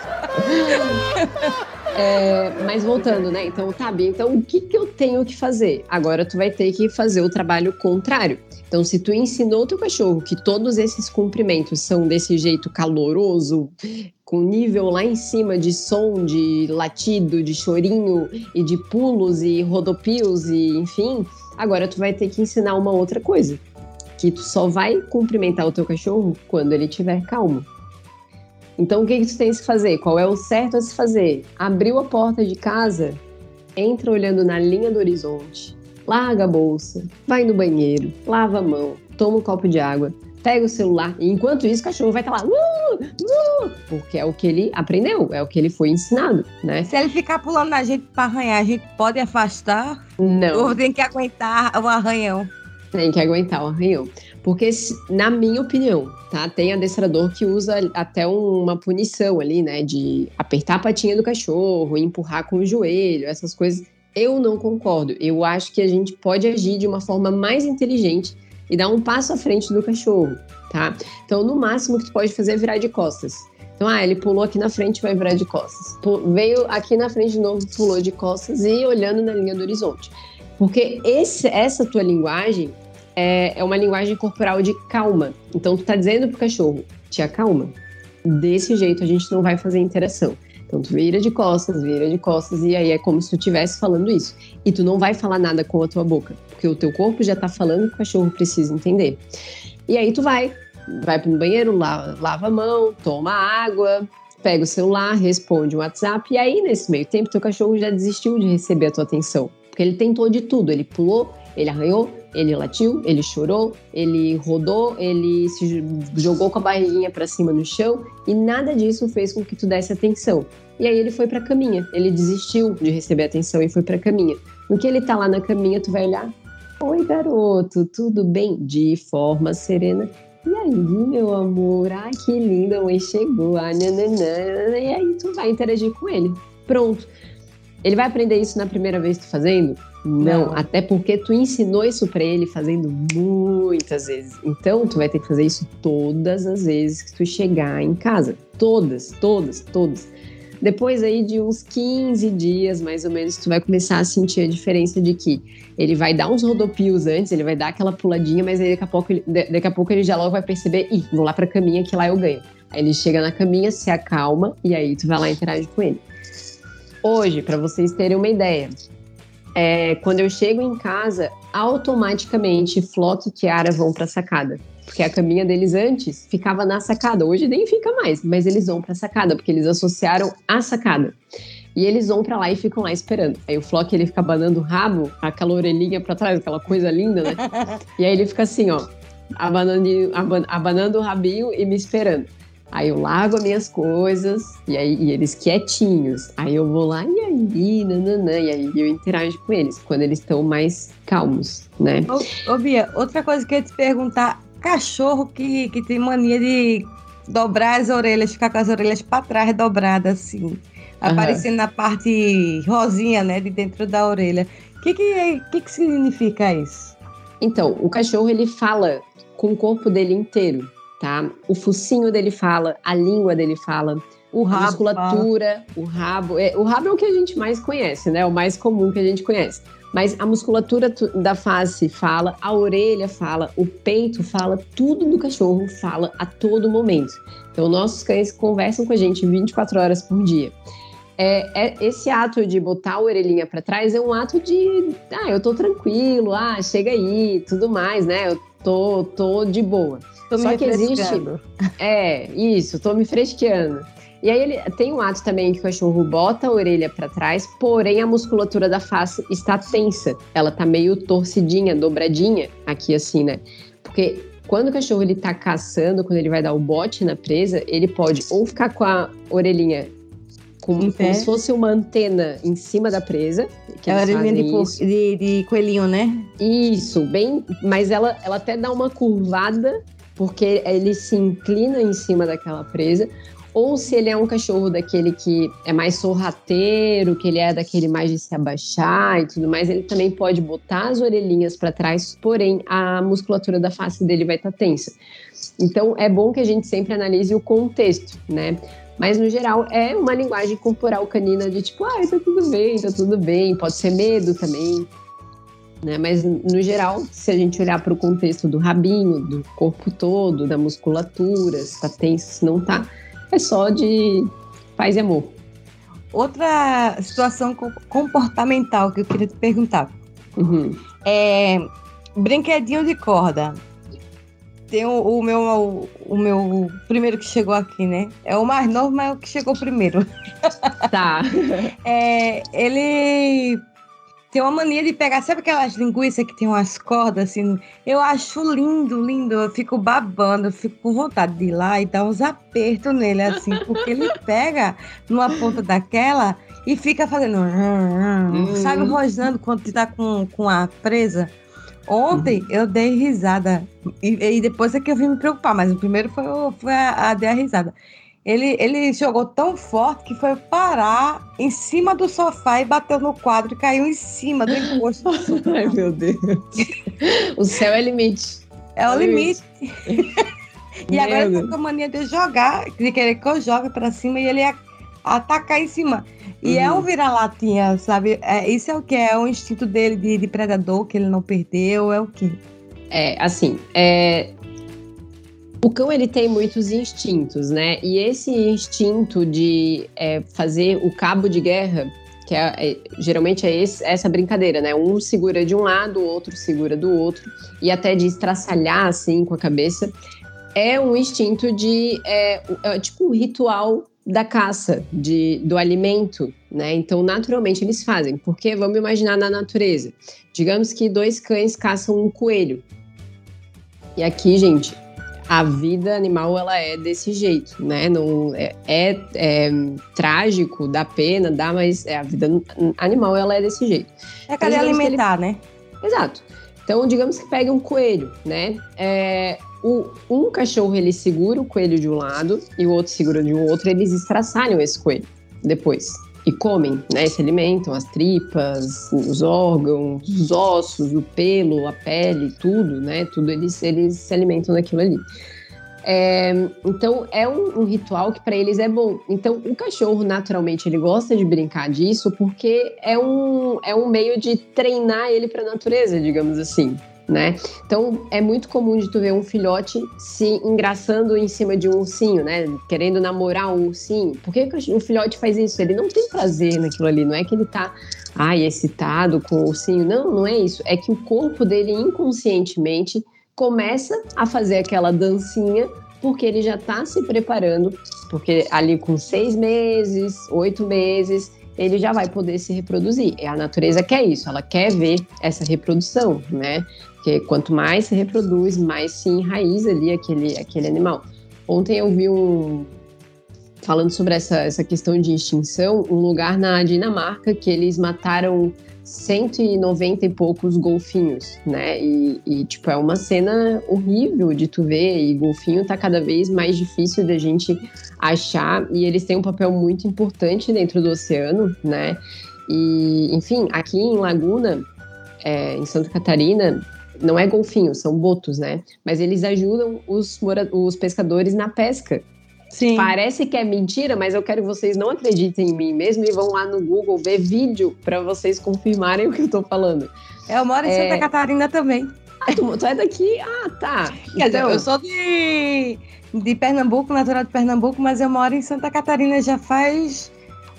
É, mas voltando, né? Então, Bia, então o que, que eu tenho que fazer? Agora tu vai ter que fazer o trabalho contrário. Então, se tu ensinou teu cachorro que todos esses cumprimentos são desse jeito caloroso, com nível lá em cima de som, de latido, de chorinho e de pulos e rodopios e enfim, agora tu vai ter que ensinar uma outra coisa, que tu só vai cumprimentar o teu cachorro quando ele estiver calmo. Então o que, que tu tens que fazer? Qual é o certo a se fazer? Abriu a porta de casa, entra olhando na linha do horizonte, larga a bolsa, vai no banheiro, lava a mão, toma um copo de água, pega o celular. E enquanto isso, o cachorro vai estar lá, uh, uh, porque é o que ele aprendeu, é o que ele foi ensinado, né? Se ele ficar pulando na gente para arranhar, a gente pode afastar? Não. Ou tem que aguentar o arranhão? Tem que aguentar o arranhão. Porque, na minha opinião, tá? Tem adestrador que usa até uma punição ali, né? De apertar a patinha do cachorro, empurrar com o joelho, essas coisas. Eu não concordo. Eu acho que a gente pode agir de uma forma mais inteligente e dar um passo à frente do cachorro, tá? Então, no máximo que tu pode fazer é virar de costas. Então, ah, ele pulou aqui na frente, vai virar de costas. Veio aqui na frente de novo, pulou de costas e olhando na linha do horizonte. Porque esse, essa tua linguagem é, é uma linguagem corporal de calma. Então, tu tá dizendo pro cachorro, te acalma. Desse jeito a gente não vai fazer interação. Então, tu vira de costas, vira de costas, e aí é como se tu estivesse falando isso. E tu não vai falar nada com a tua boca, porque o teu corpo já tá falando que o cachorro precisa entender. E aí tu vai, vai pro banheiro, lava, lava a mão, toma água, pega o celular, responde o WhatsApp, e aí nesse meio tempo teu cachorro já desistiu de receber a tua atenção. Porque ele tentou de tudo, ele pulou, ele arranhou, ele latiu, ele chorou, ele rodou, ele se jogou com a barriguinha para cima no chão e nada disso fez com que tu desse atenção. E aí ele foi para caminha, ele desistiu de receber atenção e foi para caminha. No que ele tá lá na caminha, tu vai olhar: "Oi, garoto, tudo bem?" de forma serena. E aí, meu amor, ai que linda, a mãe chegou, ah, nananã. E aí tu vai interagir com ele. Pronto. Ele vai aprender isso na primeira vez tu fazendo? Não, Não. até porque tu ensinou isso para ele fazendo muitas vezes. Então tu vai ter que fazer isso todas as vezes que tu chegar em casa. Todas, todas, todas. Depois aí de uns 15 dias, mais ou menos, tu vai começar a sentir a diferença de que ele vai dar uns rodopios antes, ele vai dar aquela puladinha, mas aí daqui a pouco ele, daqui a pouco ele já logo vai perceber, ih, vou lá pra caminha que lá eu ganho. Aí ele chega na caminha, se acalma e aí tu vai lá e interage com ele. Hoje, para vocês terem uma ideia, é, quando eu chego em casa, automaticamente Flock e Kiara vão para a sacada. Porque a caminha deles antes ficava na sacada, hoje nem fica mais, mas eles vão para a sacada, porque eles associaram a sacada. E eles vão para lá e ficam lá esperando. Aí o Flock ele fica abanando o rabo, aquela orelhinha para trás, aquela coisa linda, né? <laughs> e aí ele fica assim, ó, abanando, abanando o rabinho e me esperando. Aí eu largo as minhas coisas, e aí e eles quietinhos. Aí eu vou lá, e aí, nananã, e aí eu interajo com eles, quando eles estão mais calmos, né? Ô, ô, Bia, outra coisa que eu ia te perguntar: cachorro que, que tem mania de dobrar as orelhas, ficar com as orelhas para trás dobradas, assim, aparecendo na parte rosinha, né, de dentro da orelha. O que que, que que significa isso? Então, o cachorro ele fala com o corpo dele inteiro tá? O focinho dele fala, a língua dele fala, o rabo, a musculatura, fala. o rabo. É, o rabo é o que a gente mais conhece, né? O mais comum que a gente conhece. Mas a musculatura da face fala, a orelha fala, o peito fala, tudo do cachorro fala a todo momento. Então, nossos cães conversam com a gente 24 horas por dia. É, é, esse ato de botar a orelhinha para trás é um ato de, ah, eu tô tranquilo, ah, chega aí, tudo mais, né? Eu tô, tô de boa. Tô Só que existe. É, isso, tô me fresqueando. E aí ele tem um ato também que o cachorro bota a orelha para trás, porém a musculatura da face está tensa. Ela tá meio torcidinha, dobradinha aqui assim, né? Porque quando o cachorro ele tá caçando, quando ele vai dar o bote na presa, ele pode ou ficar com a orelhinha como, como se fosse uma antena em cima da presa. Que é a orelhinha de, de, de, coelhinho, né? Isso, bem. Mas ela, ela até dá uma curvada, porque ele se inclina em cima daquela presa. Ou se ele é um cachorro daquele que é mais sorrateiro, que ele é daquele mais de se abaixar e tudo mais, ele também pode botar as orelhinhas para trás, porém a musculatura da face dele vai estar tá tensa. Então é bom que a gente sempre analise o contexto, né? Mas, no geral, é uma linguagem corporal canina de tipo, ah, tá tudo bem, tá tudo bem. Pode ser medo também. Né? Mas, no geral, se a gente olhar para o contexto do rabinho, do corpo todo, da musculatura, se tá tenso, se não tá, é só de paz e amor. Outra situação comportamental que eu queria te perguntar. Uhum. É brinquedinho de corda tem o, o, meu, o, meu primeiro que chegou aqui, né? É o mais novo, mas é o que chegou primeiro. <laughs> Tá. é, ele tem uma mania de pegar, sabe aquelas linguiças que tem umas cordas assim? Eu acho lindo, lindo. Eu fico babando, eu fico com vontade de ir lá e dar uns apertos nele, assim, porque ele pega numa ponta daquela e fica fazendo. Hum. Sabe, rosnando quando tá com, com a presa. Ontem uhum. eu dei risada. E, e, depois é que eu vim me preocupar, mas o primeiro foi, foi a, a dar risada. Ele, ele jogou tão forte que foi parar em cima do sofá e bateu no quadro e caiu em cima do encosto. <laughs> Ai, meu Deus. o céu é limite. É o limite. <laughs> e agora ele tá com a mania de jogar, de querer que eu jogue pra cima e ele ia atacar em cima. E uhum. é um uhum. vira-latinha, sabe? É, isso é o que? É o instinto dele de, de, predador que ele não perdeu? É o que? É, assim, é... o cão ele tem muitos instintos, né? E esse instinto de é, fazer o cabo de guerra, que é, é, geralmente é esse, essa brincadeira, né? Um segura de um lado, o outro segura do outro, e até de estraçalhar assim com a cabeça. É um instinto de. É, é tipo um ritual da caça, de, do alimento, né? Então, naturalmente, eles fazem. Porque vamos imaginar na natureza. Digamos que dois cães caçam um coelho. E aqui, gente, a vida animal ela é desse jeito, né? Não é, é, é trágico, dá pena, dá, mas é, a vida animal ela é desse jeito. É cadê então, alimentar, ele... né? Exato. Então, digamos que pegue um coelho, né? É, o, um cachorro ele segura o coelho de um lado e o outro segura de um outro, eles estraçalham esse coelho depois e comem, né? Se alimentam, as tripas, os órgãos, os ossos, o pelo, a pele, tudo, né? Tudo eles, eles se alimentam daquilo ali. É, então é um, um ritual que para eles é bom. Então o cachorro naturalmente ele gosta de brincar disso porque é um, é um meio de treinar ele para a natureza, digamos assim né? Então é muito comum de tu ver um filhote se engraçando em cima de um ursinho, né? Querendo namorar um ursinho. Por que, que o filhote faz isso? Ele não tem prazer naquilo ali, não é que ele tá ai, excitado com o ursinho. Não, não é isso. É que o corpo dele inconscientemente começa a fazer aquela dancinha porque ele já está se preparando, porque ali com seis meses, oito meses, ele já vai poder se reproduzir. E a natureza quer isso, ela quer ver essa reprodução, né? Porque quanto mais se reproduz, mais se enraiza ali aquele, aquele animal. Ontem eu vi um. Falando sobre essa, essa questão de extinção, um lugar na Dinamarca que eles mataram 190 e poucos golfinhos, né? E, e, tipo, é uma cena horrível de tu ver, e golfinho tá cada vez mais difícil da gente achar, e eles têm um papel muito importante dentro do oceano, né? E, enfim, aqui em Laguna, é, em Santa Catarina, não é golfinho, são botos, né? Mas eles ajudam os, os pescadores na pesca. Sim. Parece que é mentira, mas eu quero que vocês não acreditem em mim mesmo e vão lá no Google ver vídeo para vocês confirmarem o que eu tô falando. Eu moro em é... Santa Catarina também. Ah, tu, tu, é daqui? Ah, tá. <laughs> Quer então... dizer, eu sou de, de Pernambuco, natural de Pernambuco, mas eu moro em Santa Catarina já faz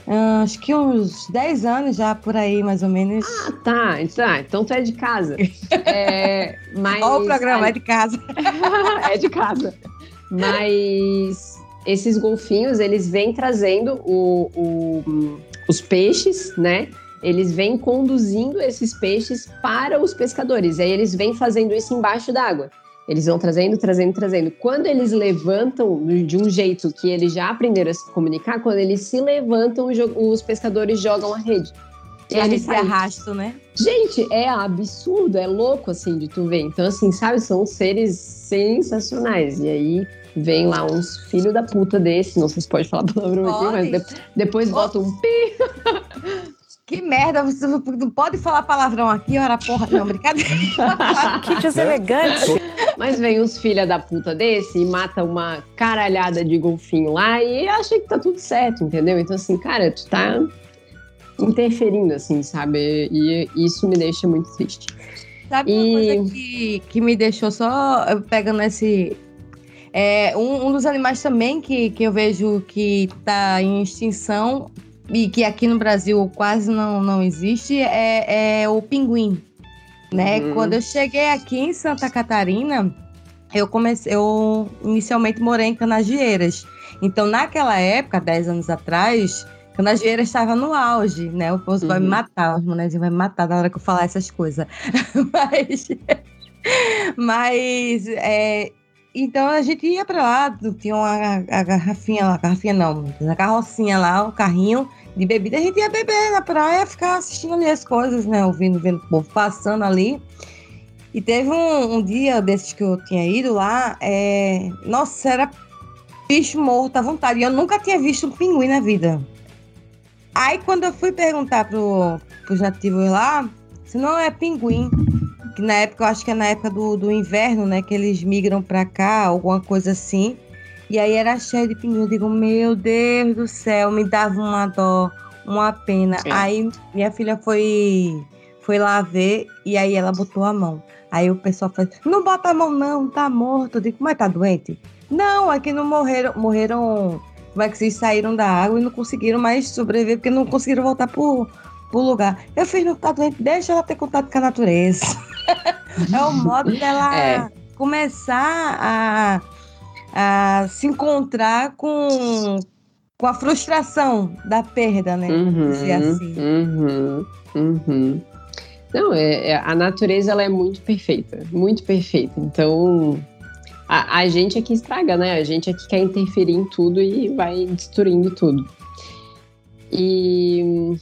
Uh, acho que uns 10 anos já por aí, mais ou menos. Ah, tá. tá. Então tu é de casa. <laughs> é, mas, Olha o programa, é de casa. <laughs> é de casa. Mas esses golfinhos, eles vêm trazendo o, o, os peixes, né? Eles vêm conduzindo esses peixes para os pescadores. E aí eles vêm fazendo isso embaixo d'água. Eles vão trazendo, trazendo, trazendo. Quando eles levantam de um jeito que eles já aprenderam a se comunicar, quando eles se levantam, os pescadores jogam a rede. E eles se arrastam, né? Gente, é absurdo, é louco assim de tu ver. Então, assim, sabe, são seres sensacionais. E aí vem lá uns filhos da puta desse, não sei se pode falar palavrão aqui, mas de, depois bota um pi. Que merda, você não pode falar palavrão aqui, ora porra. Não, brincadeira. <laughs> que deselegante. Mas vem os filha da puta desse e mata uma caralhada de golfinho lá e acha que tá tudo certo, entendeu? Então, assim, cara, tu tá interferindo, assim, sabe? E isso me deixa muito triste. Sabe e... uma coisa que, que me deixou só pegando esse. É, um, um dos animais também que, que eu vejo que está em extinção e que aqui no Brasil quase não, não existe é, é o pinguim. Né? Uhum. Quando eu cheguei aqui em Santa Catarina, eu comecei, eu inicialmente morei em Canageiras. Então, naquela época, 10 anos atrás, Canageiras estava no auge, né? O povo uhum. vai me uhum. matar, os moleques vão me matar na hora que eu falar essas coisas. <laughs> mas, mas é, então a gente ia para lá, tinha uma a garrafinha lá, garrafinha não, a carrocinha lá, o carrinho de bebida, a gente ia beber na praia, ficar assistindo ali as coisas, né? Ouvindo, vendo o povo passando ali. E teve um, um dia desses que eu tinha ido lá, é... nossa, era bicho morto à vontade. E eu nunca tinha visto um pinguim na vida. Aí quando eu fui perguntar pro, pros nativos lá, se não é pinguim, que na época, eu acho que é na época do, do inverno, né, que eles migram pra cá, alguma coisa assim. E aí era cheio de pinguim. Eu digo, meu Deus do céu, me dava uma dó, uma pena. É. Aí minha filha foi, foi lá ver e aí ela botou a mão. Aí o pessoal falou, não bota a mão não, tá morto. Eu digo, mas tá doente? Não, aqui não morreram, morreram como é que vocês saíram da água e não conseguiram mais sobreviver porque não conseguiram voltar pro, pro lugar. Eu fiz no tá doente, deixa ela ter contato com a natureza. <laughs> é o modo dela é. começar a, a se encontrar com, com a frustração da perda, né? Uhum, assim. Uhum, uhum. Não, é, é, a natureza ela é muito perfeita, muito perfeita. Então, a, a gente é que estraga, né? A gente é que quer interferir em tudo e vai destruindo tudo. E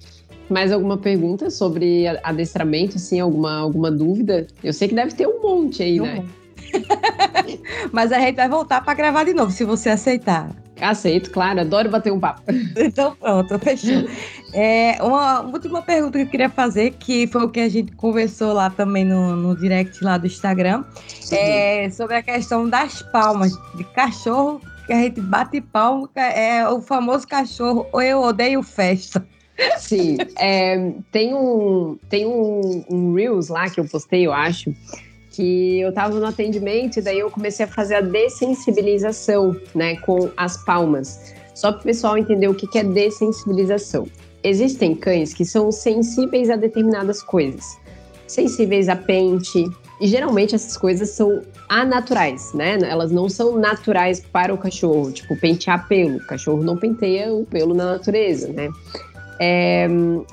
mais alguma pergunta sobre adestramento, assim, alguma, alguma dúvida? Eu sei que deve ter um monte aí, né? <laughs> Mas a gente vai voltar para gravar de novo, se você aceitar. Aceito, claro, adoro bater um papo. <laughs> Então pronto, fechou. É, uma última pergunta que eu queria fazer, que foi o que a gente conversou lá também no, no direct lá do Instagram, é sobre a questão das palmas, de cachorro, que a gente bate palma, é o famoso cachorro, ou eu odeio festa. Sim, é, tem um tem um, um Reels lá que eu postei, eu acho, que eu estava no atendimento e daí eu comecei a fazer a dessensibilização, né, com as palmas. Só para o pessoal entender o que, que é dessensibilização. Existem cães que são sensíveis a determinadas coisas, sensíveis a pente, e geralmente essas coisas são anaturais, né? Elas não são naturais para o cachorro, tipo pentear pelo. O cachorro não penteia o pelo na natureza, né? É,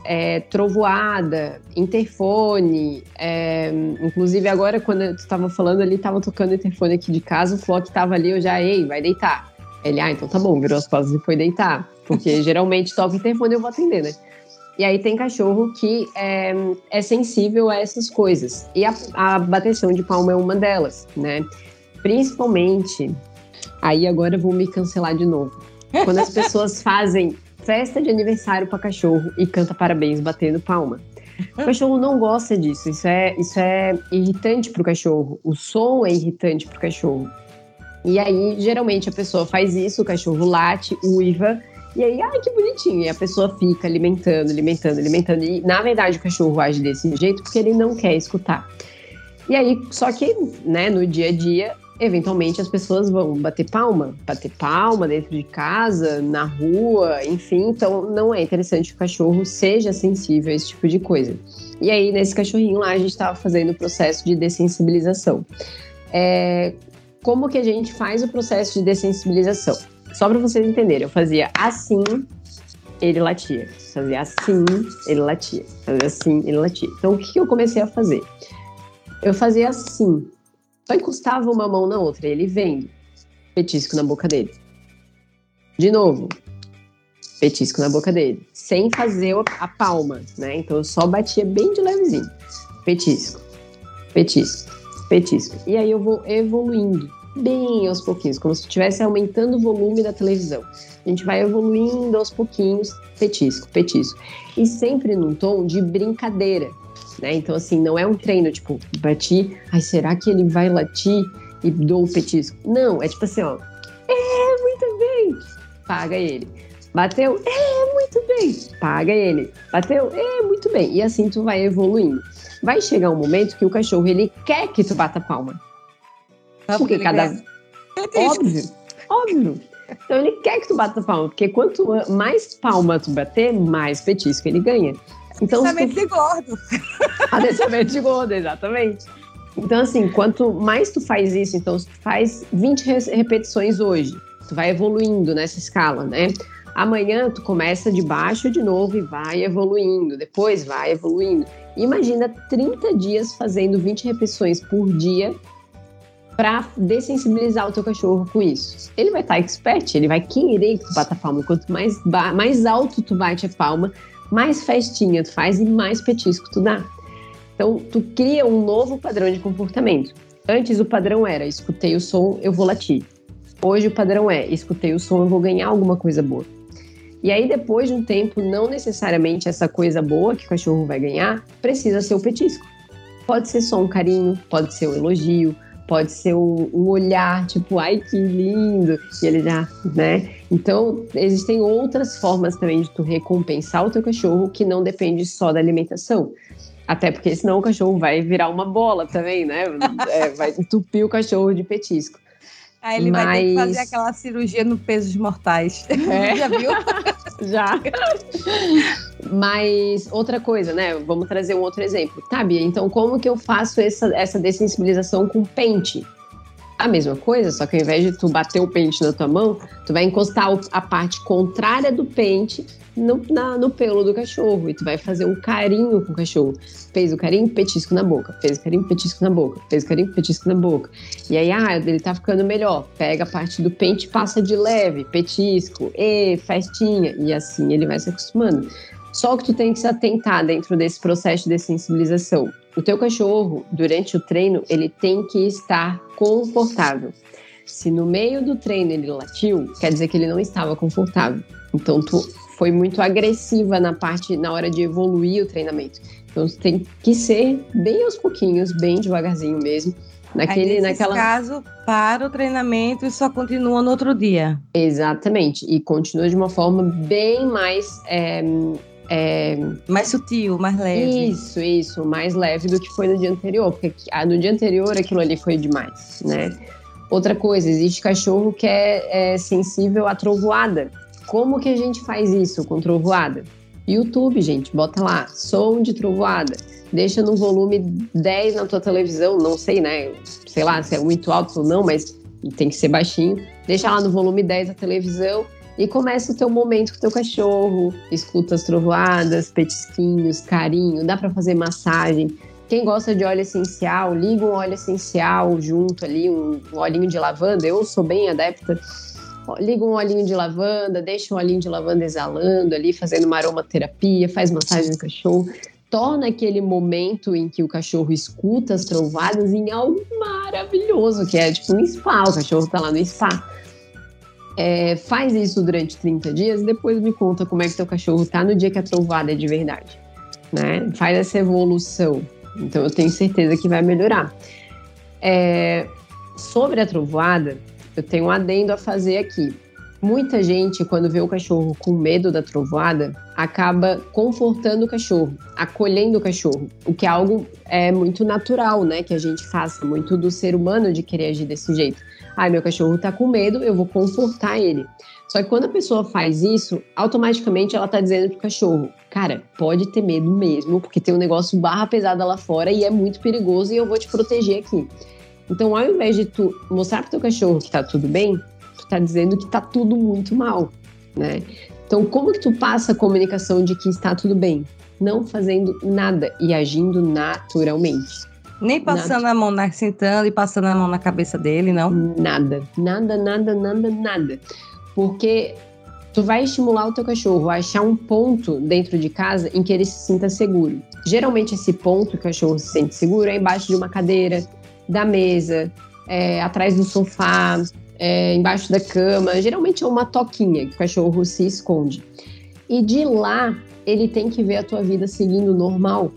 é, trovoada, interfone. É, inclusive, agora, quando tu estava falando ali, estava tocando interfone aqui de casa, o Flock estava ali, eu já, ei, vai deitar. Ele, ah, então tá bom, virou as costas e foi deitar. Porque <laughs> geralmente toca interfone e eu vou atender, né? E aí tem cachorro que é, é sensível a essas coisas. E a, a bateção de palma é uma delas, né? Principalmente, aí agora eu vou me cancelar de novo. Quando as <laughs> pessoas fazem festa de aniversário para cachorro e canta parabéns batendo palma. O cachorro não gosta disso. Isso é, isso é irritante para o cachorro. O som é irritante para o cachorro. E aí, geralmente, a pessoa faz isso, o cachorro late, uiva, e aí, ai, que bonitinho. E a pessoa fica alimentando, alimentando, alimentando. E, na verdade, o cachorro age desse jeito porque ele não quer escutar. E aí, só que, né, no dia a dia, eventualmente as pessoas vão bater palma, bater palma dentro de casa, na rua, enfim. Então não é interessante que o cachorro seja sensível a esse tipo de coisa. E aí, nesse cachorrinho lá, a gente estava fazendo o processo de dessensibilização. É, como que a gente faz o processo de dessensibilização? Só para vocês entenderem, eu fazia assim, ele latia. Fazia assim, ele latia. Fazia assim, ele latia. Então, o que eu comecei a fazer? Eu fazia assim, Só encostava uma mão na outra, ele vendo. Petisco na boca dele. De novo, petisco na boca dele, sem fazer a palma, né? Então eu só batia bem de levezinho. Petisco, petisco, petisco. E aí eu vou evoluindo bem aos pouquinhos, como se estivesse aumentando o volume da televisão. A gente vai evoluindo aos pouquinhos, petisco, petisco. E sempre num tom de brincadeira, né? Então, assim, não é um treino tipo, bati, ai, será que ele vai latir e dou o petisco? Não, é tipo assim, ó, é, muito bem, paga ele. Bateu, é, muito bem, paga ele. Bateu, é, muito bem. E assim tu vai evoluindo. Vai chegar um momento que o cachorro, ele quer que tu bata palma. Porque cada. É <laughs> Óbvio, óbvio. Então ele quer que tu bata palma, porque quanto mais palma tu bater, mais petisco ele ganha. Então, se tu de gordo. <laughs> Adensamento de gordo, exatamente. Então, assim, quanto mais tu faz isso, então, se tu faz 20 re- repetições hoje, tu vai evoluindo nessa escala, né? Amanhã tu começa de baixo de novo e vai evoluindo, depois vai evoluindo. Imagina 30 dias fazendo 20 repetições por dia para dessensibilizar o teu cachorro com isso. Ele vai estar expert, ele vai querer que tu bata a palma. Quanto mais, mais alto tu bate a palma, mais festinha tu faz e mais petisco tu dá. Então, tu cria um novo padrão de comportamento. Antes o padrão era, escutei o som, eu vou latir. Hoje o padrão é, escutei o som, eu vou ganhar alguma coisa boa. E aí, depois de um tempo, não necessariamente essa coisa boa que o cachorro vai ganhar precisa ser o petisco. Pode ser só um carinho, pode ser um elogio, pode ser um, um olhar, tipo, ai que lindo, e ele já, né? Então, existem outras formas também de tu recompensar o teu cachorro que não depende só da alimentação. Até porque senão o cachorro vai virar uma bola também, né? É, vai entupir o cachorro de petisco. Aí ele vai ter que Mas- fazer aquela cirurgia no pesos mortais. É. <laughs> Já viu? <laughs> Já. Mas outra coisa, né? Vamos trazer um outro exemplo. Tá, Bia, então como que eu faço essa, essa dessensibilização com pente? A mesma coisa, só que ao invés de tu bater o pente na tua mão, tu vai encostar a parte contrária do pente no, na- no pelo do cachorro e tu vai fazer um carinho com o cachorro. Fez o carinho, petisco na boca. Fez o carinho, petisco na boca. Fez o carinho, petisco na boca. E aí, ah, ele tá ficando melhor. Pega a parte do pente, passa de leve, petisco, e festinha. E assim ele vai se acostumando. Só que tu tem que se atentar dentro desse processo de sensibilização. O teu cachorro, durante o treino, ele tem que estar confortável. Se no meio do treino ele latiu, quer dizer que ele não estava confortável. Então tu foi muito agressiva na parte na hora de evoluir o treinamento. Então tem que ser bem aos pouquinhos, bem devagarzinho mesmo, naquele Aí, nesse naquela caso, para o treinamento e só continua no outro dia. exatamente e continua de uma forma bem mais é, é, Mais sutil, mais leve. Isso, isso, mais leve do que foi no dia anterior, porque ah, no dia anterior aquilo ali foi demais, né? Outra coisa, existe cachorro que é, é sensível à trovoada. Como que a gente faz isso com trovoada? YouTube, gente, bota lá, som de trovoada. Deixa no volume 10 na tua televisão, não sei, né? Sei lá se é muito alto ou não, mas tem que ser baixinho. Deixa lá no volume 10 da televisão e começa o teu momento com o teu cachorro, escuta as trovoadas, petisquinhos, carinho, dá para fazer massagem. Quem gosta de óleo essencial, liga um óleo essencial junto ali, um, olhinho de lavanda. Eu sou bem adepta. Liga um olhinho de lavanda, deixa um olhinho de lavanda exalando ali, fazendo uma aromaterapia, faz massagem no cachorro. Torna aquele momento em que o cachorro escuta as trovadas em algo maravilhoso, que é tipo um spa. O cachorro tá lá no spa. É, faz isso durante 30 dias e depois me conta como é que teu cachorro tá no dia que a trovada é de verdade. Né? Faz essa evolução. Então eu tenho certeza que vai melhorar. É, sobre a trovoada, eu tenho um adendo a fazer aqui. Muita gente, quando vê o cachorro com medo da trovoada, acaba confortando o cachorro, acolhendo o cachorro, o que é algo é, muito natural, né? Que a gente faça, muito do ser humano de querer agir desse jeito. Ai, meu cachorro tá com medo, eu vou confortar ele. Só que quando a pessoa faz isso, automaticamente ela tá dizendo pro cachorro, cara, pode ter medo mesmo, porque tem um negócio barra pesada lá fora e é muito perigoso e eu vou te proteger aqui. Então, ao invés de tu mostrar pro teu cachorro que tá tudo bem, tu tá dizendo que tá tudo muito mal, né? Então, como que tu passa a comunicação de que está tudo bem? Não fazendo nada e agindo naturalmente. Nem passando nada. a mão na sentando e passando a mão na cabeça dele, não? Nada, nada, nada, nada, nada. Porque tu vai estimular o teu cachorro a achar um ponto dentro de casa em que ele se sinta seguro. Geralmente esse ponto que o cachorro se sente seguro é embaixo de uma cadeira, da mesa, é, atrás do sofá, é, embaixo da cama. Geralmente é uma toquinha que o cachorro se esconde. E de lá ele tem que ver a tua vida seguindo normal.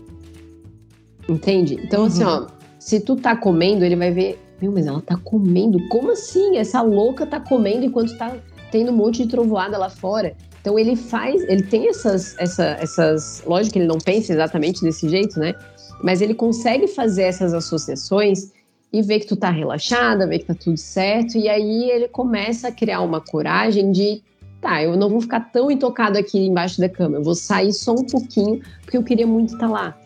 Entende? Então, assim, uhum. assim, ó, se tu tá comendo, ele vai ver, meu, mas ela tá comendo? Como assim? Essa louca tá comendo enquanto tá tendo um monte de trovoada lá fora. Então ele faz, ele tem essas, essa, essas, lógico que ele não pensa exatamente desse jeito, né? Mas ele consegue fazer essas associações e ver que tu tá relaxada, ver que tá tudo certo, e aí ele começa a criar uma coragem de, tá, eu não vou ficar tão intocado aqui embaixo da cama, eu vou sair só um pouquinho, porque eu queria muito estar tá lá.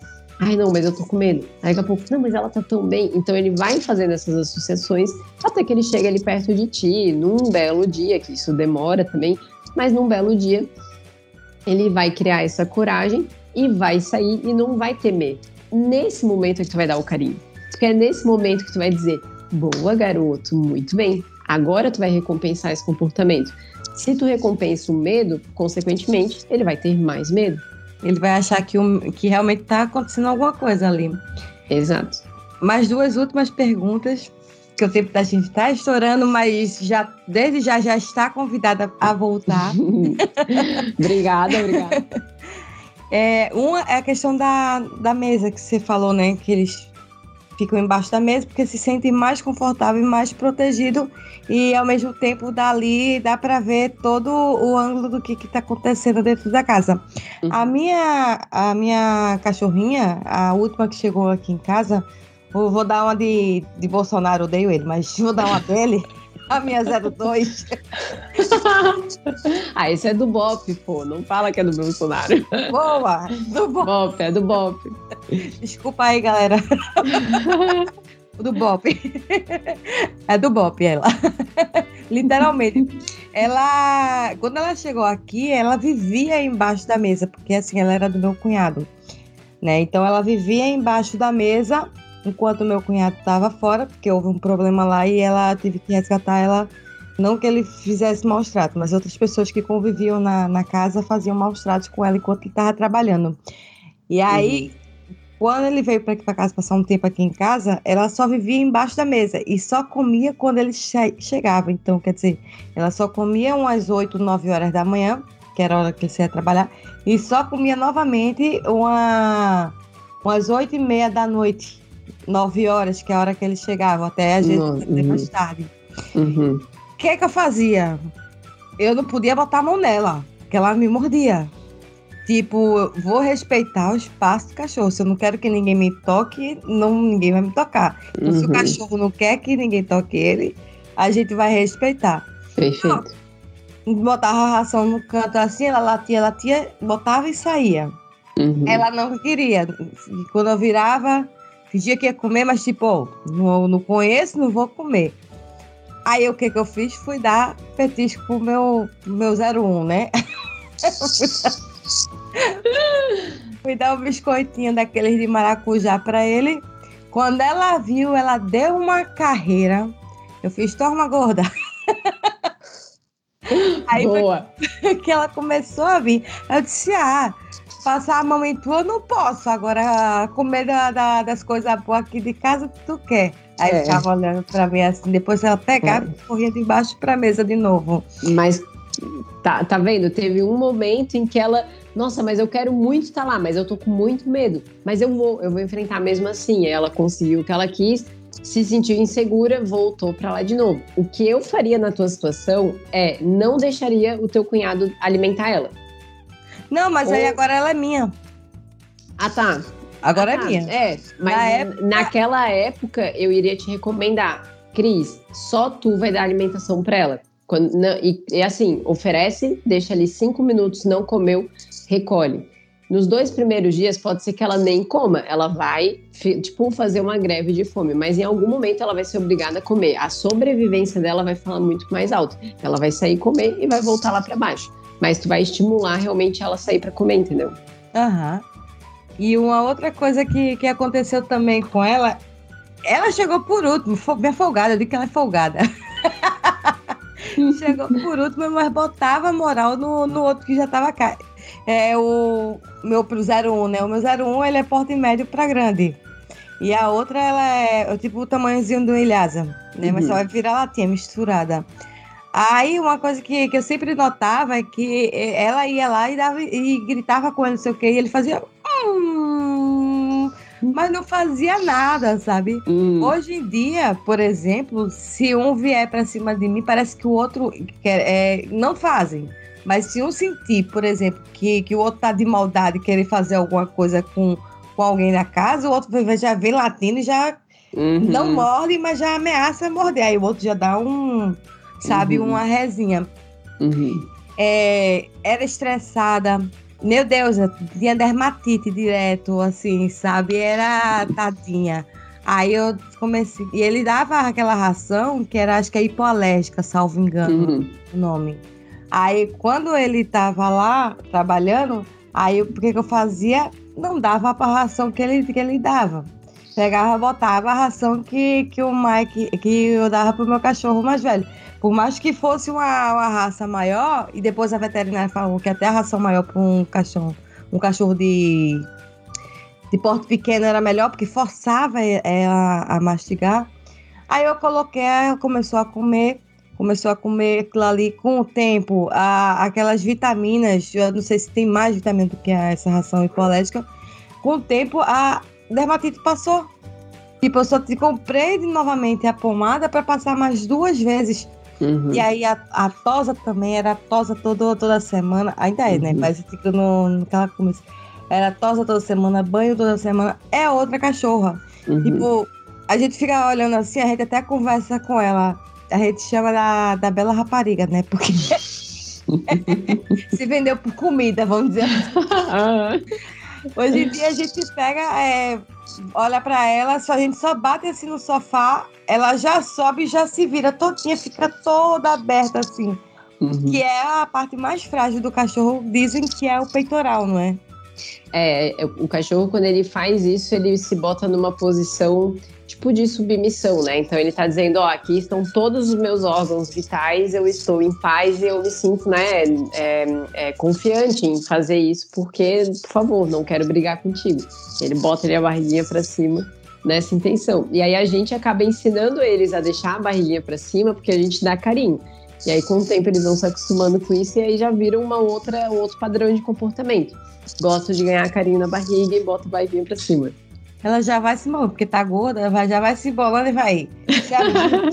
Ai, não, mas eu tô com medo. Aí daqui a pouco, não, mas ela tá tão bem. Então ele vai fazendo essas associações até que ele chega ali perto de ti, num belo dia, que isso demora também, mas num belo dia ele vai criar essa coragem e vai sair e não vai temer. Nesse momento é que tu vai dar o carinho. Porque é nesse momento que tu vai dizer: boa, garoto, muito bem. Agora tu vai recompensar esse comportamento. Se tu recompensa o medo, consequentemente, ele vai ter mais medo. Ele vai achar que, que realmente está acontecendo alguma coisa ali. Exato. Mais duas últimas perguntas, que o tempo da gente está estourando, mas já desde já já está convidada a voltar. <laughs> obrigada, obrigada. <laughs> É, uma é a questão da, da mesa que você falou, né? Que eles ficam embaixo da mesa porque se sentem mais confortável e mais protegido e ao mesmo tempo dali dá para ver todo o ângulo do que está acontecendo dentro da casa. Uhum. A minha a minha cachorrinha, a última que chegou aqui em casa, vou, vou dar uma de, de Bolsonaro, odeio ele, mas <laughs> vou dar uma dele. A minha 02. <laughs> ah, esse é do Bop, pô. Não fala que é do Bolsonaro. Boa! Do Bop. Bop, é do Bop. Desculpa aí, galera. <laughs> do Bop. É do Bop, ela. Literalmente. Ela, quando ela chegou aqui, ela vivia embaixo da mesa, porque assim, ela era do meu cunhado. Né? Então ela vivia embaixo da mesa enquanto meu cunhado estava fora, porque houve um problema lá e ela teve que resgatar ela. Não que ele fizesse maus tratos, mas outras pessoas que conviviam na, na casa faziam maus tratos com ela enquanto ele estava trabalhando. E aí, uhum. quando ele veio para aqui para casa passar um tempo aqui em casa, ela só vivia embaixo da mesa e só comia quando ele che chegava. Então, quer dizer, ela só comia umas 8, 9 horas da manhã, que era a hora que ele ia trabalhar, e só comia novamente uma, umas 8 e meia da noite, 9 horas, que é a hora que eles chegavam, até a gente uhum. mais tarde. Uhum. O que é que eu fazia? Eu não podia botar a mão nela, porque ela me mordia. Tipo, vou respeitar o espaço do cachorro. Se eu não quero que ninguém me toque, não, ninguém vai me tocar. Então, uhum. se o uhum. cachorro não quer que ninguém toque ele, a gente vai respeitar. Perfeito. Então, botava a ração no canto assim, ela latia, latia, botava e saía. Uhum. Ela não queria. Quando eu virava, Fingia que ia comer, mas tipo, não, não conheço, não vou comer. Aí o que que eu fiz? Fui dar petisco pro meu, meu 01, né? <laughs> Fui dar um biscoitinho daqueles de maracujá para ele. Quando ela viu, ela deu uma carreira. Eu fiz, toma gorda. <laughs> Aí Boa. <laughs> que ela começou a vir. Eu disse, ah, passar a mão em tu eu não posso. Agora, comer da, da, das coisas boas aqui de casa, tu quer. Aí é. ficava olhando pra mim assim, depois ela pegava é. e corria de baixo pra mesa de novo. Mas tá, tá vendo? Teve um momento em que ela. Nossa, mas eu quero muito estar lá, mas eu tô com muito medo. Mas eu vou, eu vou enfrentar mesmo assim. Ela conseguiu o que ela quis, se sentiu insegura, voltou para lá de novo. O que eu faria na tua situação é não deixaria o teu cunhado alimentar ela. Não, mas Ou... aí agora ela é minha. Ah, tá. Agora ah, é tá. minha. É, mas Na época... naquela época eu iria te recomendar, Cris, só tu vai dar alimentação para ela. Quando, não, e, e, assim, oferece, deixa ali cinco minutos, não comeu, recolhe. Nos dois primeiros dias, pode ser que ela nem coma, ela vai, tipo, fazer uma greve de fome, mas em algum momento ela vai ser obrigada a comer. A sobrevivência dela vai falar muito mais alto. Ela vai sair comer e vai voltar lá para baixo. Mas tu vai estimular realmente ela a sair para comer, entendeu? Aham. E uma outra coisa que, que aconteceu também com ela, ela chegou por último, bem folgada, eu digo que ela é folgada. <laughs> chegou por último, mas botava moral no, no outro que já tava cá. É o meu pro 01, né? O meu 01 ele é porte médio para grande. E a outra, ela é tipo o tamanhozinho do Ilhasa, né? Uhum. Mas só vai virar latinha misturada. Aí uma coisa que, que eu sempre notava é que ela ia lá e, dava, e gritava com ele, não sei o quê, e ele fazia. Hum, mas não fazia nada, sabe? Hum. Hoje em dia, por exemplo, se um vier para cima de mim, parece que o outro quer, é, não fazem. Mas se um sentir, por exemplo, que, que o outro tá de maldade e querer fazer alguma coisa com, com alguém na casa, o outro já vem latindo e já uhum. não morde, mas já ameaça morder. Aí o outro já dá um, sabe, uhum. uma resinha. Uhum. É, era estressada. Meu Deus, tinha dermatite direto, assim, sabe? Era tadinha. Aí eu comecei. E ele dava aquela ração que era, acho que é hipoalérgica, salvo engano, uhum. o nome. Aí quando ele tava lá trabalhando, aí o que, que eu fazia? Não dava a ração que ele, que ele dava. Pegava, botava a ração que, que o Mike, que eu dava pro meu cachorro mais velho. Por mais que fosse uma, uma raça maior, e depois a veterinária falou que até a ração maior para um cachorro, um cachorro de, de porte pequeno era melhor, porque forçava ela a mastigar. Aí eu coloquei, ela começou a comer começou a comer aquilo ali com o tempo, a, aquelas vitaminas, eu não sei se tem mais vitamina do que essa ração hipoalérgica, com o tempo a dermatite passou. Tipo, eu só te comprei novamente a pomada para passar mais duas vezes. Uhum. E aí a, a, tosa também era tosa toda, toda semana, ainda é, né? uhum. né? Mas fica no, naquela começo. Era tosa toda semana, banho toda semana. É outra cachorra. Uhum. Tipo, a gente fica olhando assim, a gente até conversa com ela a gente chama da, da bela rapariga, né? Porque <laughs> se vendeu por comida, vamos dizer assim. <laughs> Hoje em dia a gente pega, é, olha para ela, só, a gente só bate assim no sofá, ela já sobe e já se vira todinha, fica toda aberta assim. Uhum. Que é a parte mais frágil do cachorro, dizem que é o peitoral, não é? É, o cachorro, quando ele faz isso, ele se bota numa posição tipo de submissão, né? Então ele está dizendo, ó, aqui estão todos os meus órgãos vitais, eu estou em paz e eu me sinto, né, é, é, confiante em fazer isso, porque, por favor, não quero brigar contigo. Ele bota a barriguinha para cima nessa intenção. E aí a gente acaba ensinando eles a deixar a barriguinha para cima, porque a gente dá carinho. E aí, com o tempo, eles vão se acostumando com isso e aí já viram uma outra, um outro padrão de comportamento. Gosto de ganhar carinho na barriga e bota a barriguinha pra cima ela já vai se molando, porque tá gorda, vai, já vai se bolando e vai. <laughs>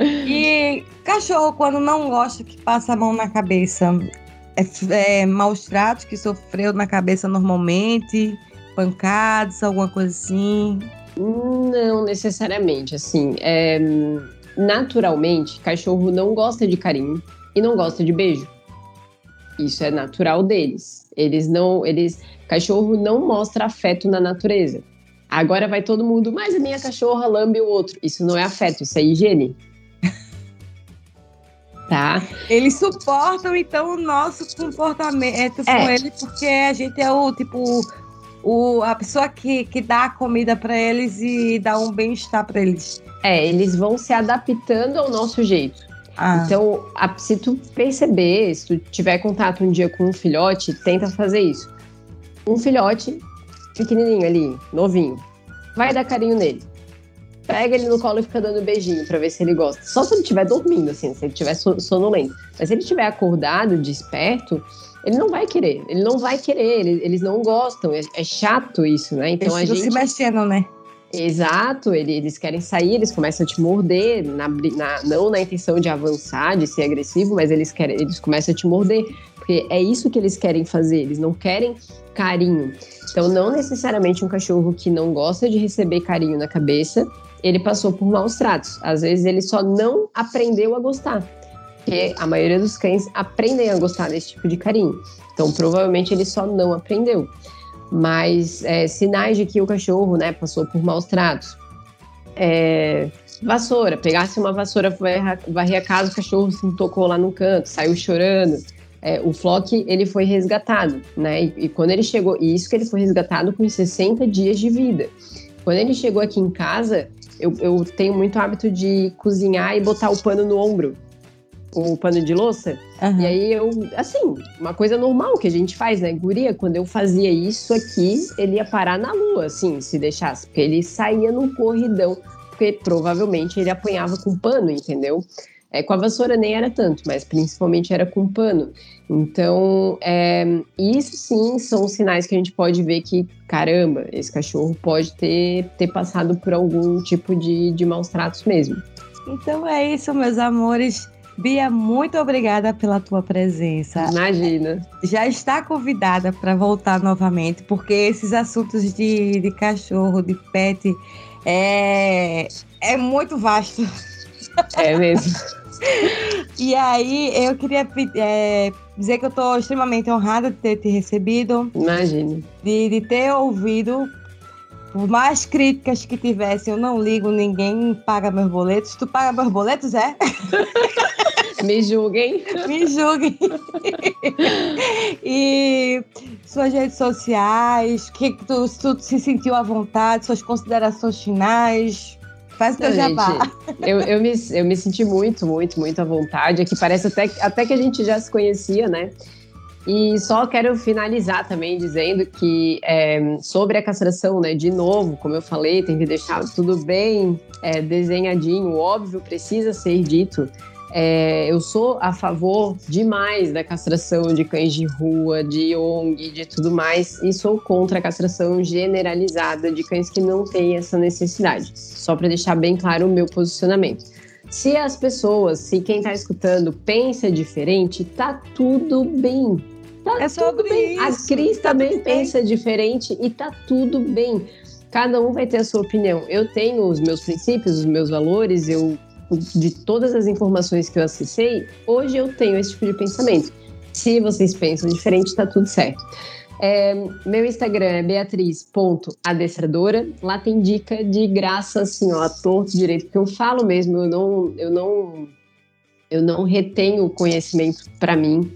e cachorro, quando não gosta que passa a mão na cabeça, é, é maus tratos que sofreu na cabeça normalmente, pancadas, alguma coisa assim? Não necessariamente, assim, é, naturalmente, cachorro não gosta de carinho e não gosta de beijo. Isso é natural deles. Eles não, eles Cachorro não mostra afeto na natureza. Agora vai todo mundo, mas a minha cachorra lambe o outro. Isso não é afeto, isso é higiene. <laughs> tá? Eles suportam, então, o nosso comportamento é. com ele, porque a gente é o, tipo, o, a pessoa que, que dá a comida para eles e dá um bem-estar para eles. É, eles vão se adaptando ao nosso jeito. Ah. Então, a, se tu perceber, se tu tiver contato um dia com um filhote, tenta fazer isso um filhote pequenininho ali, novinho. Vai dar carinho nele. Pega ele no colo e fica dando beijinho para ver se ele gosta. Só se ele estiver dormindo, assim, se ele estiver sonolento. Mas se ele estiver acordado, desperto, ele não vai querer. Ele não vai querer. Eles, não gostam. É, é, chato isso, né? Então eles a gente. se mexendo, né? Exato, eles querem sair, eles começam a te morder, na, na, não na intenção de avançar, de ser agressivo, mas eles querem, eles começam a te morder, porque é isso que eles querem fazer, eles não querem carinho. Então, não necessariamente um cachorro que não gosta de receber carinho na cabeça, ele passou por maus tratos. Às vezes ele só não aprendeu a gostar. Porque a maioria dos cães aprendem a gostar desse tipo de carinho. Então, provavelmente ele só não aprendeu mas é, sinais de que o cachorro né, passou por maus tratos. É, vassoura, pegasse uma vassoura, varrer a casa, o cachorro se tocou lá no canto, saiu chorando. é, o Flock ele foi resgatado, né? E, e, quando ele chegou, e isso que ele foi resgatado com 60 dias de vida. Quando ele chegou aqui em casa, eu, eu tenho muito hábito de cozinhar e botar o pano no ombro, o pano de louça. Uhum. E aí eu, assim, uma coisa normal que a gente faz, né? Guria, quando eu fazia isso aqui, ele ia parar na lua, assim, se deixasse, porque ele saía num corridão, porque provavelmente ele apanhava com pano, entendeu? É, com a vassoura nem era tanto, mas principalmente era com pano. Então, é, isso sim são sinais que a gente pode ver que, caramba, esse cachorro pode ter, ter passado por algum tipo de, de maus tratos mesmo. Então é isso, meus amores. Bia, muito obrigada pela tua presença. Imagina. Já está convidada para voltar novamente, porque esses assuntos de, de cachorro, de pet, é, é muito vasto. É mesmo. <laughs> e aí, eu queria é, dizer que eu estou extremamente honrada de ter te recebido. Imagine. De, de ter ouvido. Por mais críticas que tivesse, eu não ligo, ninguém paga meus boletos. Tu paga meus boletos, é? <laughs> Me julguem. Me julguem. e suas redes sociais, que tu, tu se sentiu à vontade, suas considerações finais. Faz o teu jabá. Eu, eu, me, eu me senti muito, muito, muito à vontade. Aqui parece até, até que a gente já se conhecia, né? E só quero finalizar também dizendo que é, sobre a castração, né? De novo, como eu falei, tem que deixar tudo bem é, desenhadinho, óbvio, precisa ser dito. É, eu sou a favor demais da castração de cães de rua, de ONG, de tudo mais, e sou contra a castração generalizada de cães que não têm essa necessidade. Só para deixar bem claro o meu posicionamento. Se as pessoas, se quem está escutando pensa diferente, tá tudo bem. Tá é tudo bem. Isso. A Cris também pensa diferente e tá tudo bem. Cada um vai ter a sua opinião. Eu tenho os meus princípios, os meus valores, eu de todas as informações que eu acessei, hoje eu tenho esse tipo de pensamento. Se vocês pensam diferente, está tudo certo. É, meu Instagram é beatriz.adestradora. Lá tem dica de graça, assim, ó, torto direito, porque eu falo mesmo, eu não, eu não, eu não retenho conhecimento para mim.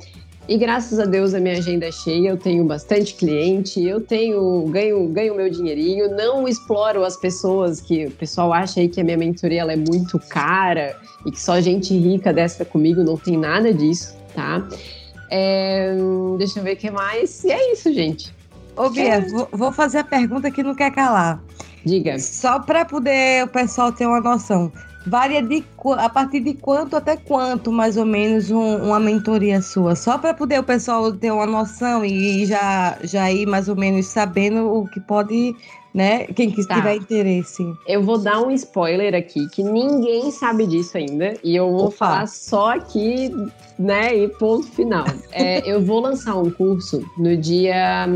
E graças a Deus a minha agenda é cheia, eu tenho bastante cliente, eu tenho ganho ganho meu dinheirinho, não exploro as pessoas que o pessoal acha aí que a minha mentoria ela é muito cara e que só gente rica desce comigo, não tem nada disso, tá? É, deixa eu ver o que mais. E é isso, gente. Ô, Bia, é. vou fazer a pergunta que não quer calar. Diga. Só para poder o pessoal ter uma noção. Varia de a partir de quanto até quanto, mais ou menos, um, uma mentoria sua? Só para poder o pessoal ter uma noção e já, já ir mais ou menos sabendo o que pode, né? Quem que tá. tiver interesse. Eu vou dar um spoiler aqui, que ninguém sabe disso ainda. E eu vou Opa. falar só aqui, né? E ponto final. é, eu vou lançar um curso no dia.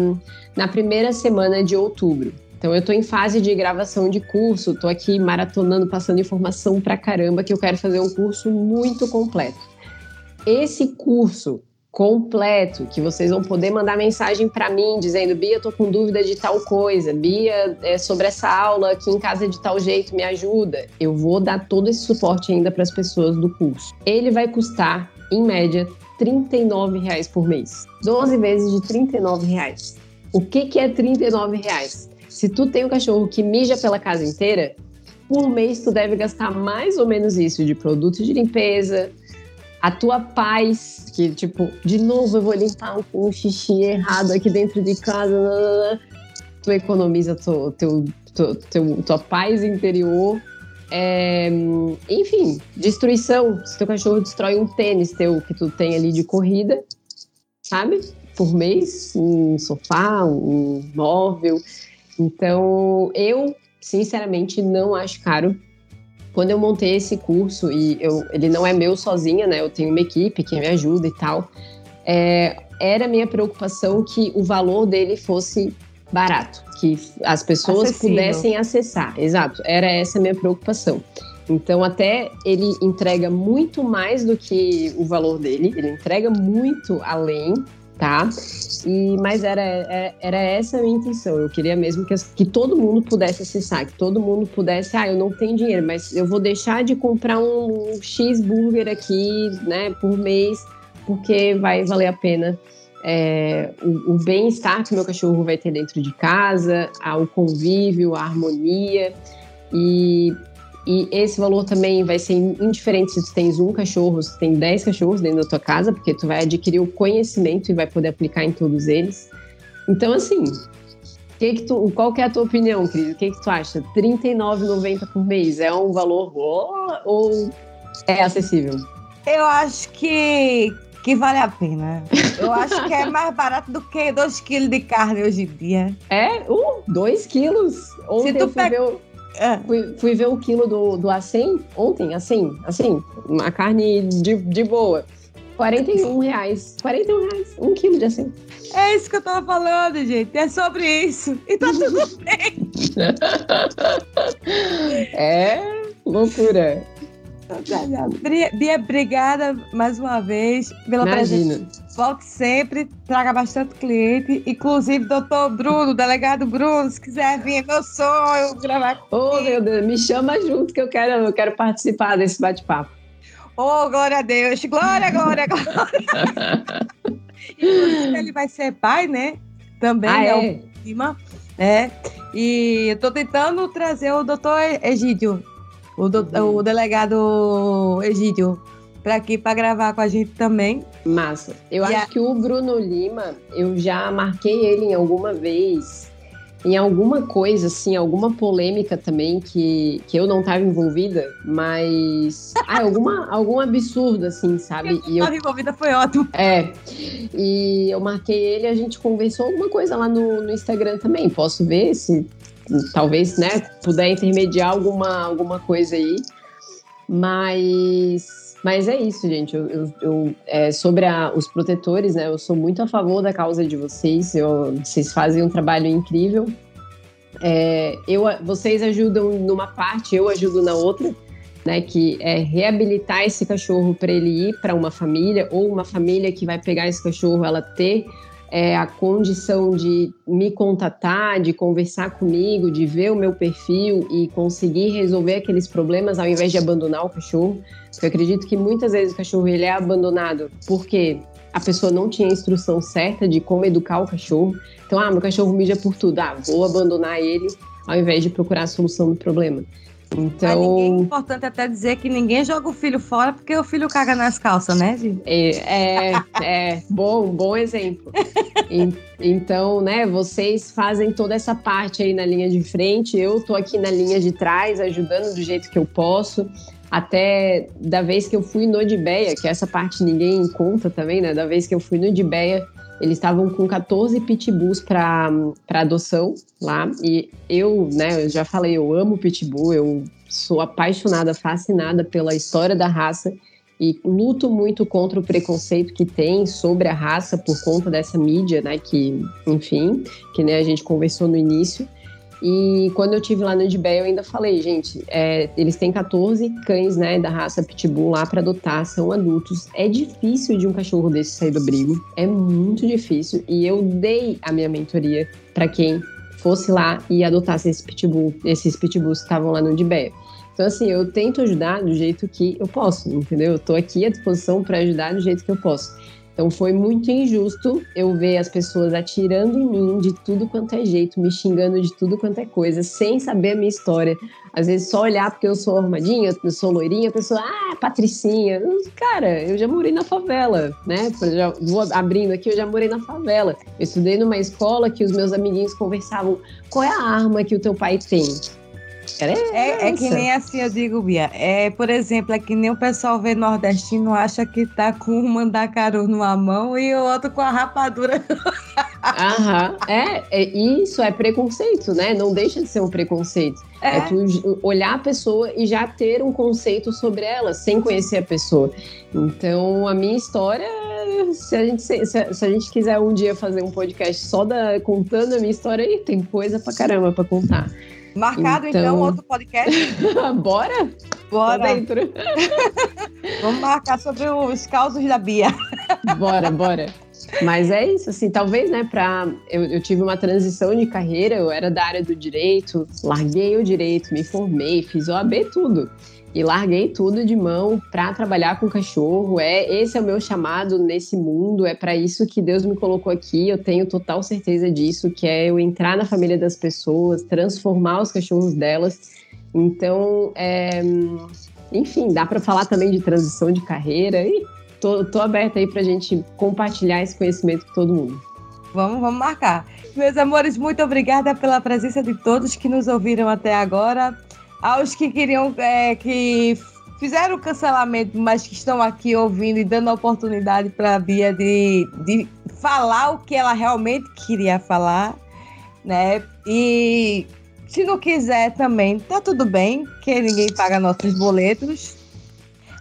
na primeira semana de outubro. Então eu estou em fase de gravação de curso, estou aqui maratonando, passando informação pra caramba, que eu quero fazer um curso muito completo. Esse curso completo, que vocês vão poder mandar mensagem para mim dizendo: Bia, tô com dúvida de tal coisa, Bia, é sobre essa aula aqui em casa de tal jeito, me ajuda. Eu vou dar todo esse suporte ainda para as pessoas do curso. Ele vai custar, em média, R$ reais por mês. 12 vezes de R$ reais. O que, que é R$ reais? Se tu tem um cachorro que mija pela casa inteira, por mês tu deve gastar mais ou menos isso de produtos de limpeza, a tua paz, que tipo, de novo eu vou limpar um, xixi errado aqui dentro de casa, tu economiza teu, teu, teu tua paz interior. É, enfim, destruição. Se teu cachorro destrói um tênis teu que tu tem ali de corrida, sabe? Por mês, um sofá, um móvel. Então, eu, sinceramente, não acho caro. Quando eu montei esse curso, e eu, ele não é meu sozinha, né? Eu tenho uma equipe que me ajuda e tal. É, era minha preocupação que o valor dele fosse barato, que as pessoas Acessível. pudessem acessar. Exato, era essa a minha preocupação. Então, até ele entrega muito mais do que o valor dele, ele entrega muito além, tá? E, mas era, é, era essa a minha intenção. Eu queria mesmo que, que todo mundo pudesse acessar, que todo mundo pudesse, ah, eu não tenho dinheiro, mas eu vou deixar de comprar um cheeseburger aqui, né, por mês, porque vai valer a pena é, o, o bem-estar que meu cachorro vai ter dentro de casa, o convívio, a harmonia. E, e esse valor também vai ser indiferente se tu tens um cachorro, se tu tem dez cachorros dentro da tua casa, porque tu vai adquirir o conhecimento e vai poder aplicar em todos eles. Então, assim, que que tu, qual que é a tua opinião, Cris? O que, que tu acha? R$ 39,90 por mês é um valor ou é acessível? Eu acho que, que vale a pena. Eu acho que é mais barato do que 2 quilos de carne hoje em dia. É? 2 uh, quilos? Ontem Se tu eu é. fui, fui, ver o quilo do, do acém ontem, assim, assim, uma carne de, de boa. 41 reais. 41 reais. Um quilo de acém. É isso que eu tava falando, gente. É sobre isso. E tá tudo <laughs> bem. <laughs> é loucura. Bia, obrigada mais uma vez pela Imagina. presença. Volte sempre, traga bastante cliente. Inclusive, doutor Bruno, delegado Bruno, se quiser vir, é meu sonho gravar Oh, meu Deus, me chama junto que eu quero, eu quero participar desse bate-papo. Oh, glória a Deus, glória, glória, <laughs> glória. Inclusive, ele vai ser pai, né? Também, ah, é, é? Cima, né? E eu tô tentando trazer o doutor Egídio o, do, o delegado Egídio para aqui para gravar com a gente também. Massa. Eu e acho a... que o Bruno Lima, eu já marquei ele em alguma vez, em alguma coisa, assim, alguma polêmica também que, que eu não estava envolvida, mas. <laughs> ah, alguma, algum absurdo, assim, sabe? Eu estava envolvida, foi ótimo. É. E eu marquei ele a gente conversou alguma coisa lá no, no Instagram também. Posso ver se talvez, né, puder intermediar alguma, alguma coisa aí. Mas, mas é isso, gente. Eu, eu, eu é, sobre a, os protetores, né? Eu sou muito a favor da causa de vocês. Eu, vocês fazem um trabalho incrível. É, eu, vocês ajudam numa parte, eu ajudo na outra, né? Que é reabilitar esse cachorro para ele ir para uma família ou uma família que vai pegar esse cachorro, ela ter é, a condição de me contatar, de conversar comigo, de ver o meu perfil e conseguir resolver aqueles problemas ao invés de abandonar o cachorro. Porque eu acredito que muitas vezes o cachorro ele é abandonado porque a pessoa não tinha a instrução certa de como educar o cachorro. Então, ah, meu cachorro mija por tudo, ah, vou abandonar ele ao invés de procurar a solução do problema. Então. Ninguém, é importante até dizer que ninguém joga o filho fora porque o filho caga nas calças, né, gente? É, é, é bom, bom exemplo. e, então, né, vocês fazem toda essa parte aí na linha de frente, eu tô aqui na linha de trás, ajudando do jeito que eu posso. Até da vez que eu fui no Dibeia, que essa parte ninguém conta também, né? Da vez que eu fui no Dibeia, eles estavam com 14 pitbulls para adoção lá. E eu, né, eu já falei, eu amo pitbull, eu sou apaixonada, fascinada pela história da raça e luto muito contra o preconceito que tem sobre a raça por conta dessa mídia, né, que, enfim, que né, a gente conversou no início. E quando eu tive lá no Edbé, eu ainda falei, gente, é, eles têm 14 cães, né, da raça Pitbull lá para adotar, são adultos. É difícil de um cachorro desse sair do abrigo, é muito difícil. E eu dei a minha mentoria para quem fosse lá e adotasse esse pitbull, esses pitbulls que estavam lá no Edbé. Então, assim, eu tento ajudar do jeito que eu posso, entendeu? Eu tô aqui à disposição para ajudar do jeito que eu posso. Então foi muito injusto eu ver as pessoas atirando em mim de tudo quanto é jeito, me xingando de tudo quanto é coisa, sem saber a minha história. Às vezes só olhar porque eu sou armadinha, eu sou loirinha, a pessoa, ah, Patricinha. Cara, eu já morei na favela, né? Já vou abrindo aqui, eu já morei na favela. Eu estudei numa escola que os meus amiguinhos conversavam: qual é a arma que o teu pai tem? É, é, que nem assim eu digo, Bia. É, por exemplo, é que nem o pessoal vê nordestino, acha que tá com um mandacaru numa mão e o outro com a rapadura. Aham. <laughs> É, é, isso é preconceito, né? Não deixa de ser um preconceito. É. é tu olhar a pessoa e já ter um conceito sobre ela, sem conhecer a pessoa. Então, a minha história, se a gente, se, se a gente quiser um dia fazer um podcast só da, contando a minha história, aí tem coisa pra caramba pra contar. Marcado então, então outro podcast? <laughs> Bora? Bora. dentro. <laughs> Vamos marcar sobre os causos da Bia. bora, bora. Mas é isso, assim, talvez, né, pra... Eu, eu, tive uma transição de carreira, eu era da área do direito, larguei o direito, me formei, fiz OAB, tudo. E larguei tudo de mão para trabalhar com cachorro. É esse é o meu chamado nesse mundo, é para isso que Deus me colocou aqui. Eu tenho total certeza disso, que é eu entrar na família das pessoas, transformar os cachorros delas. Então, é, enfim, dá para falar também de transição de carreira e tô, tô aberta aí para gente compartilhar esse conhecimento com todo mundo. Vamos, vamos marcar. Meus amores, muito obrigada pela presença de todos que nos ouviram até agora aos que queriam, é, que fizeram o cancelamento, mas que estão aqui ouvindo e dando oportunidade para a Bia de, de falar o que ela realmente queria falar, né? E se não quiser também, tá tudo bem, que ninguém paga nossos boletos.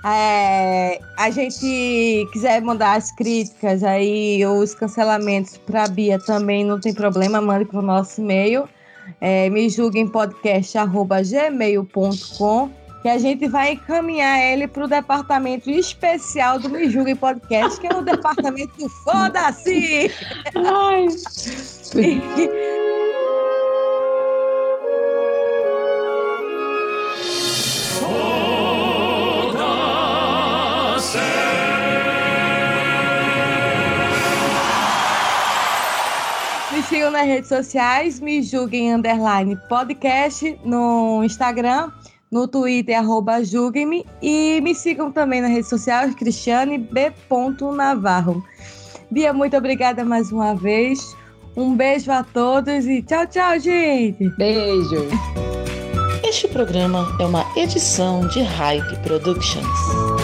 É, a gente quiser mandar as críticas aí, ou os cancelamentos para a Bia também, não tem problema, mande para o nosso e-mail é, me julguem podcast@gmail.com que a gente vai encaminhar ele para o departamento especial do Me Julguem Podcast, que é o departamento do <laughs> Foda-se! Ai! <laughs> sigam nas redes sociais, me julguem underline podcast no Instagram, no Twitter, arroba julguem-me e me sigam também nas redes sociais, Cristiane B. Navarro. Bia, muito obrigada mais uma vez. Um beijo a todos e tchau, tchau, gente. Beijo. Este programa é uma edição de Hype Productions.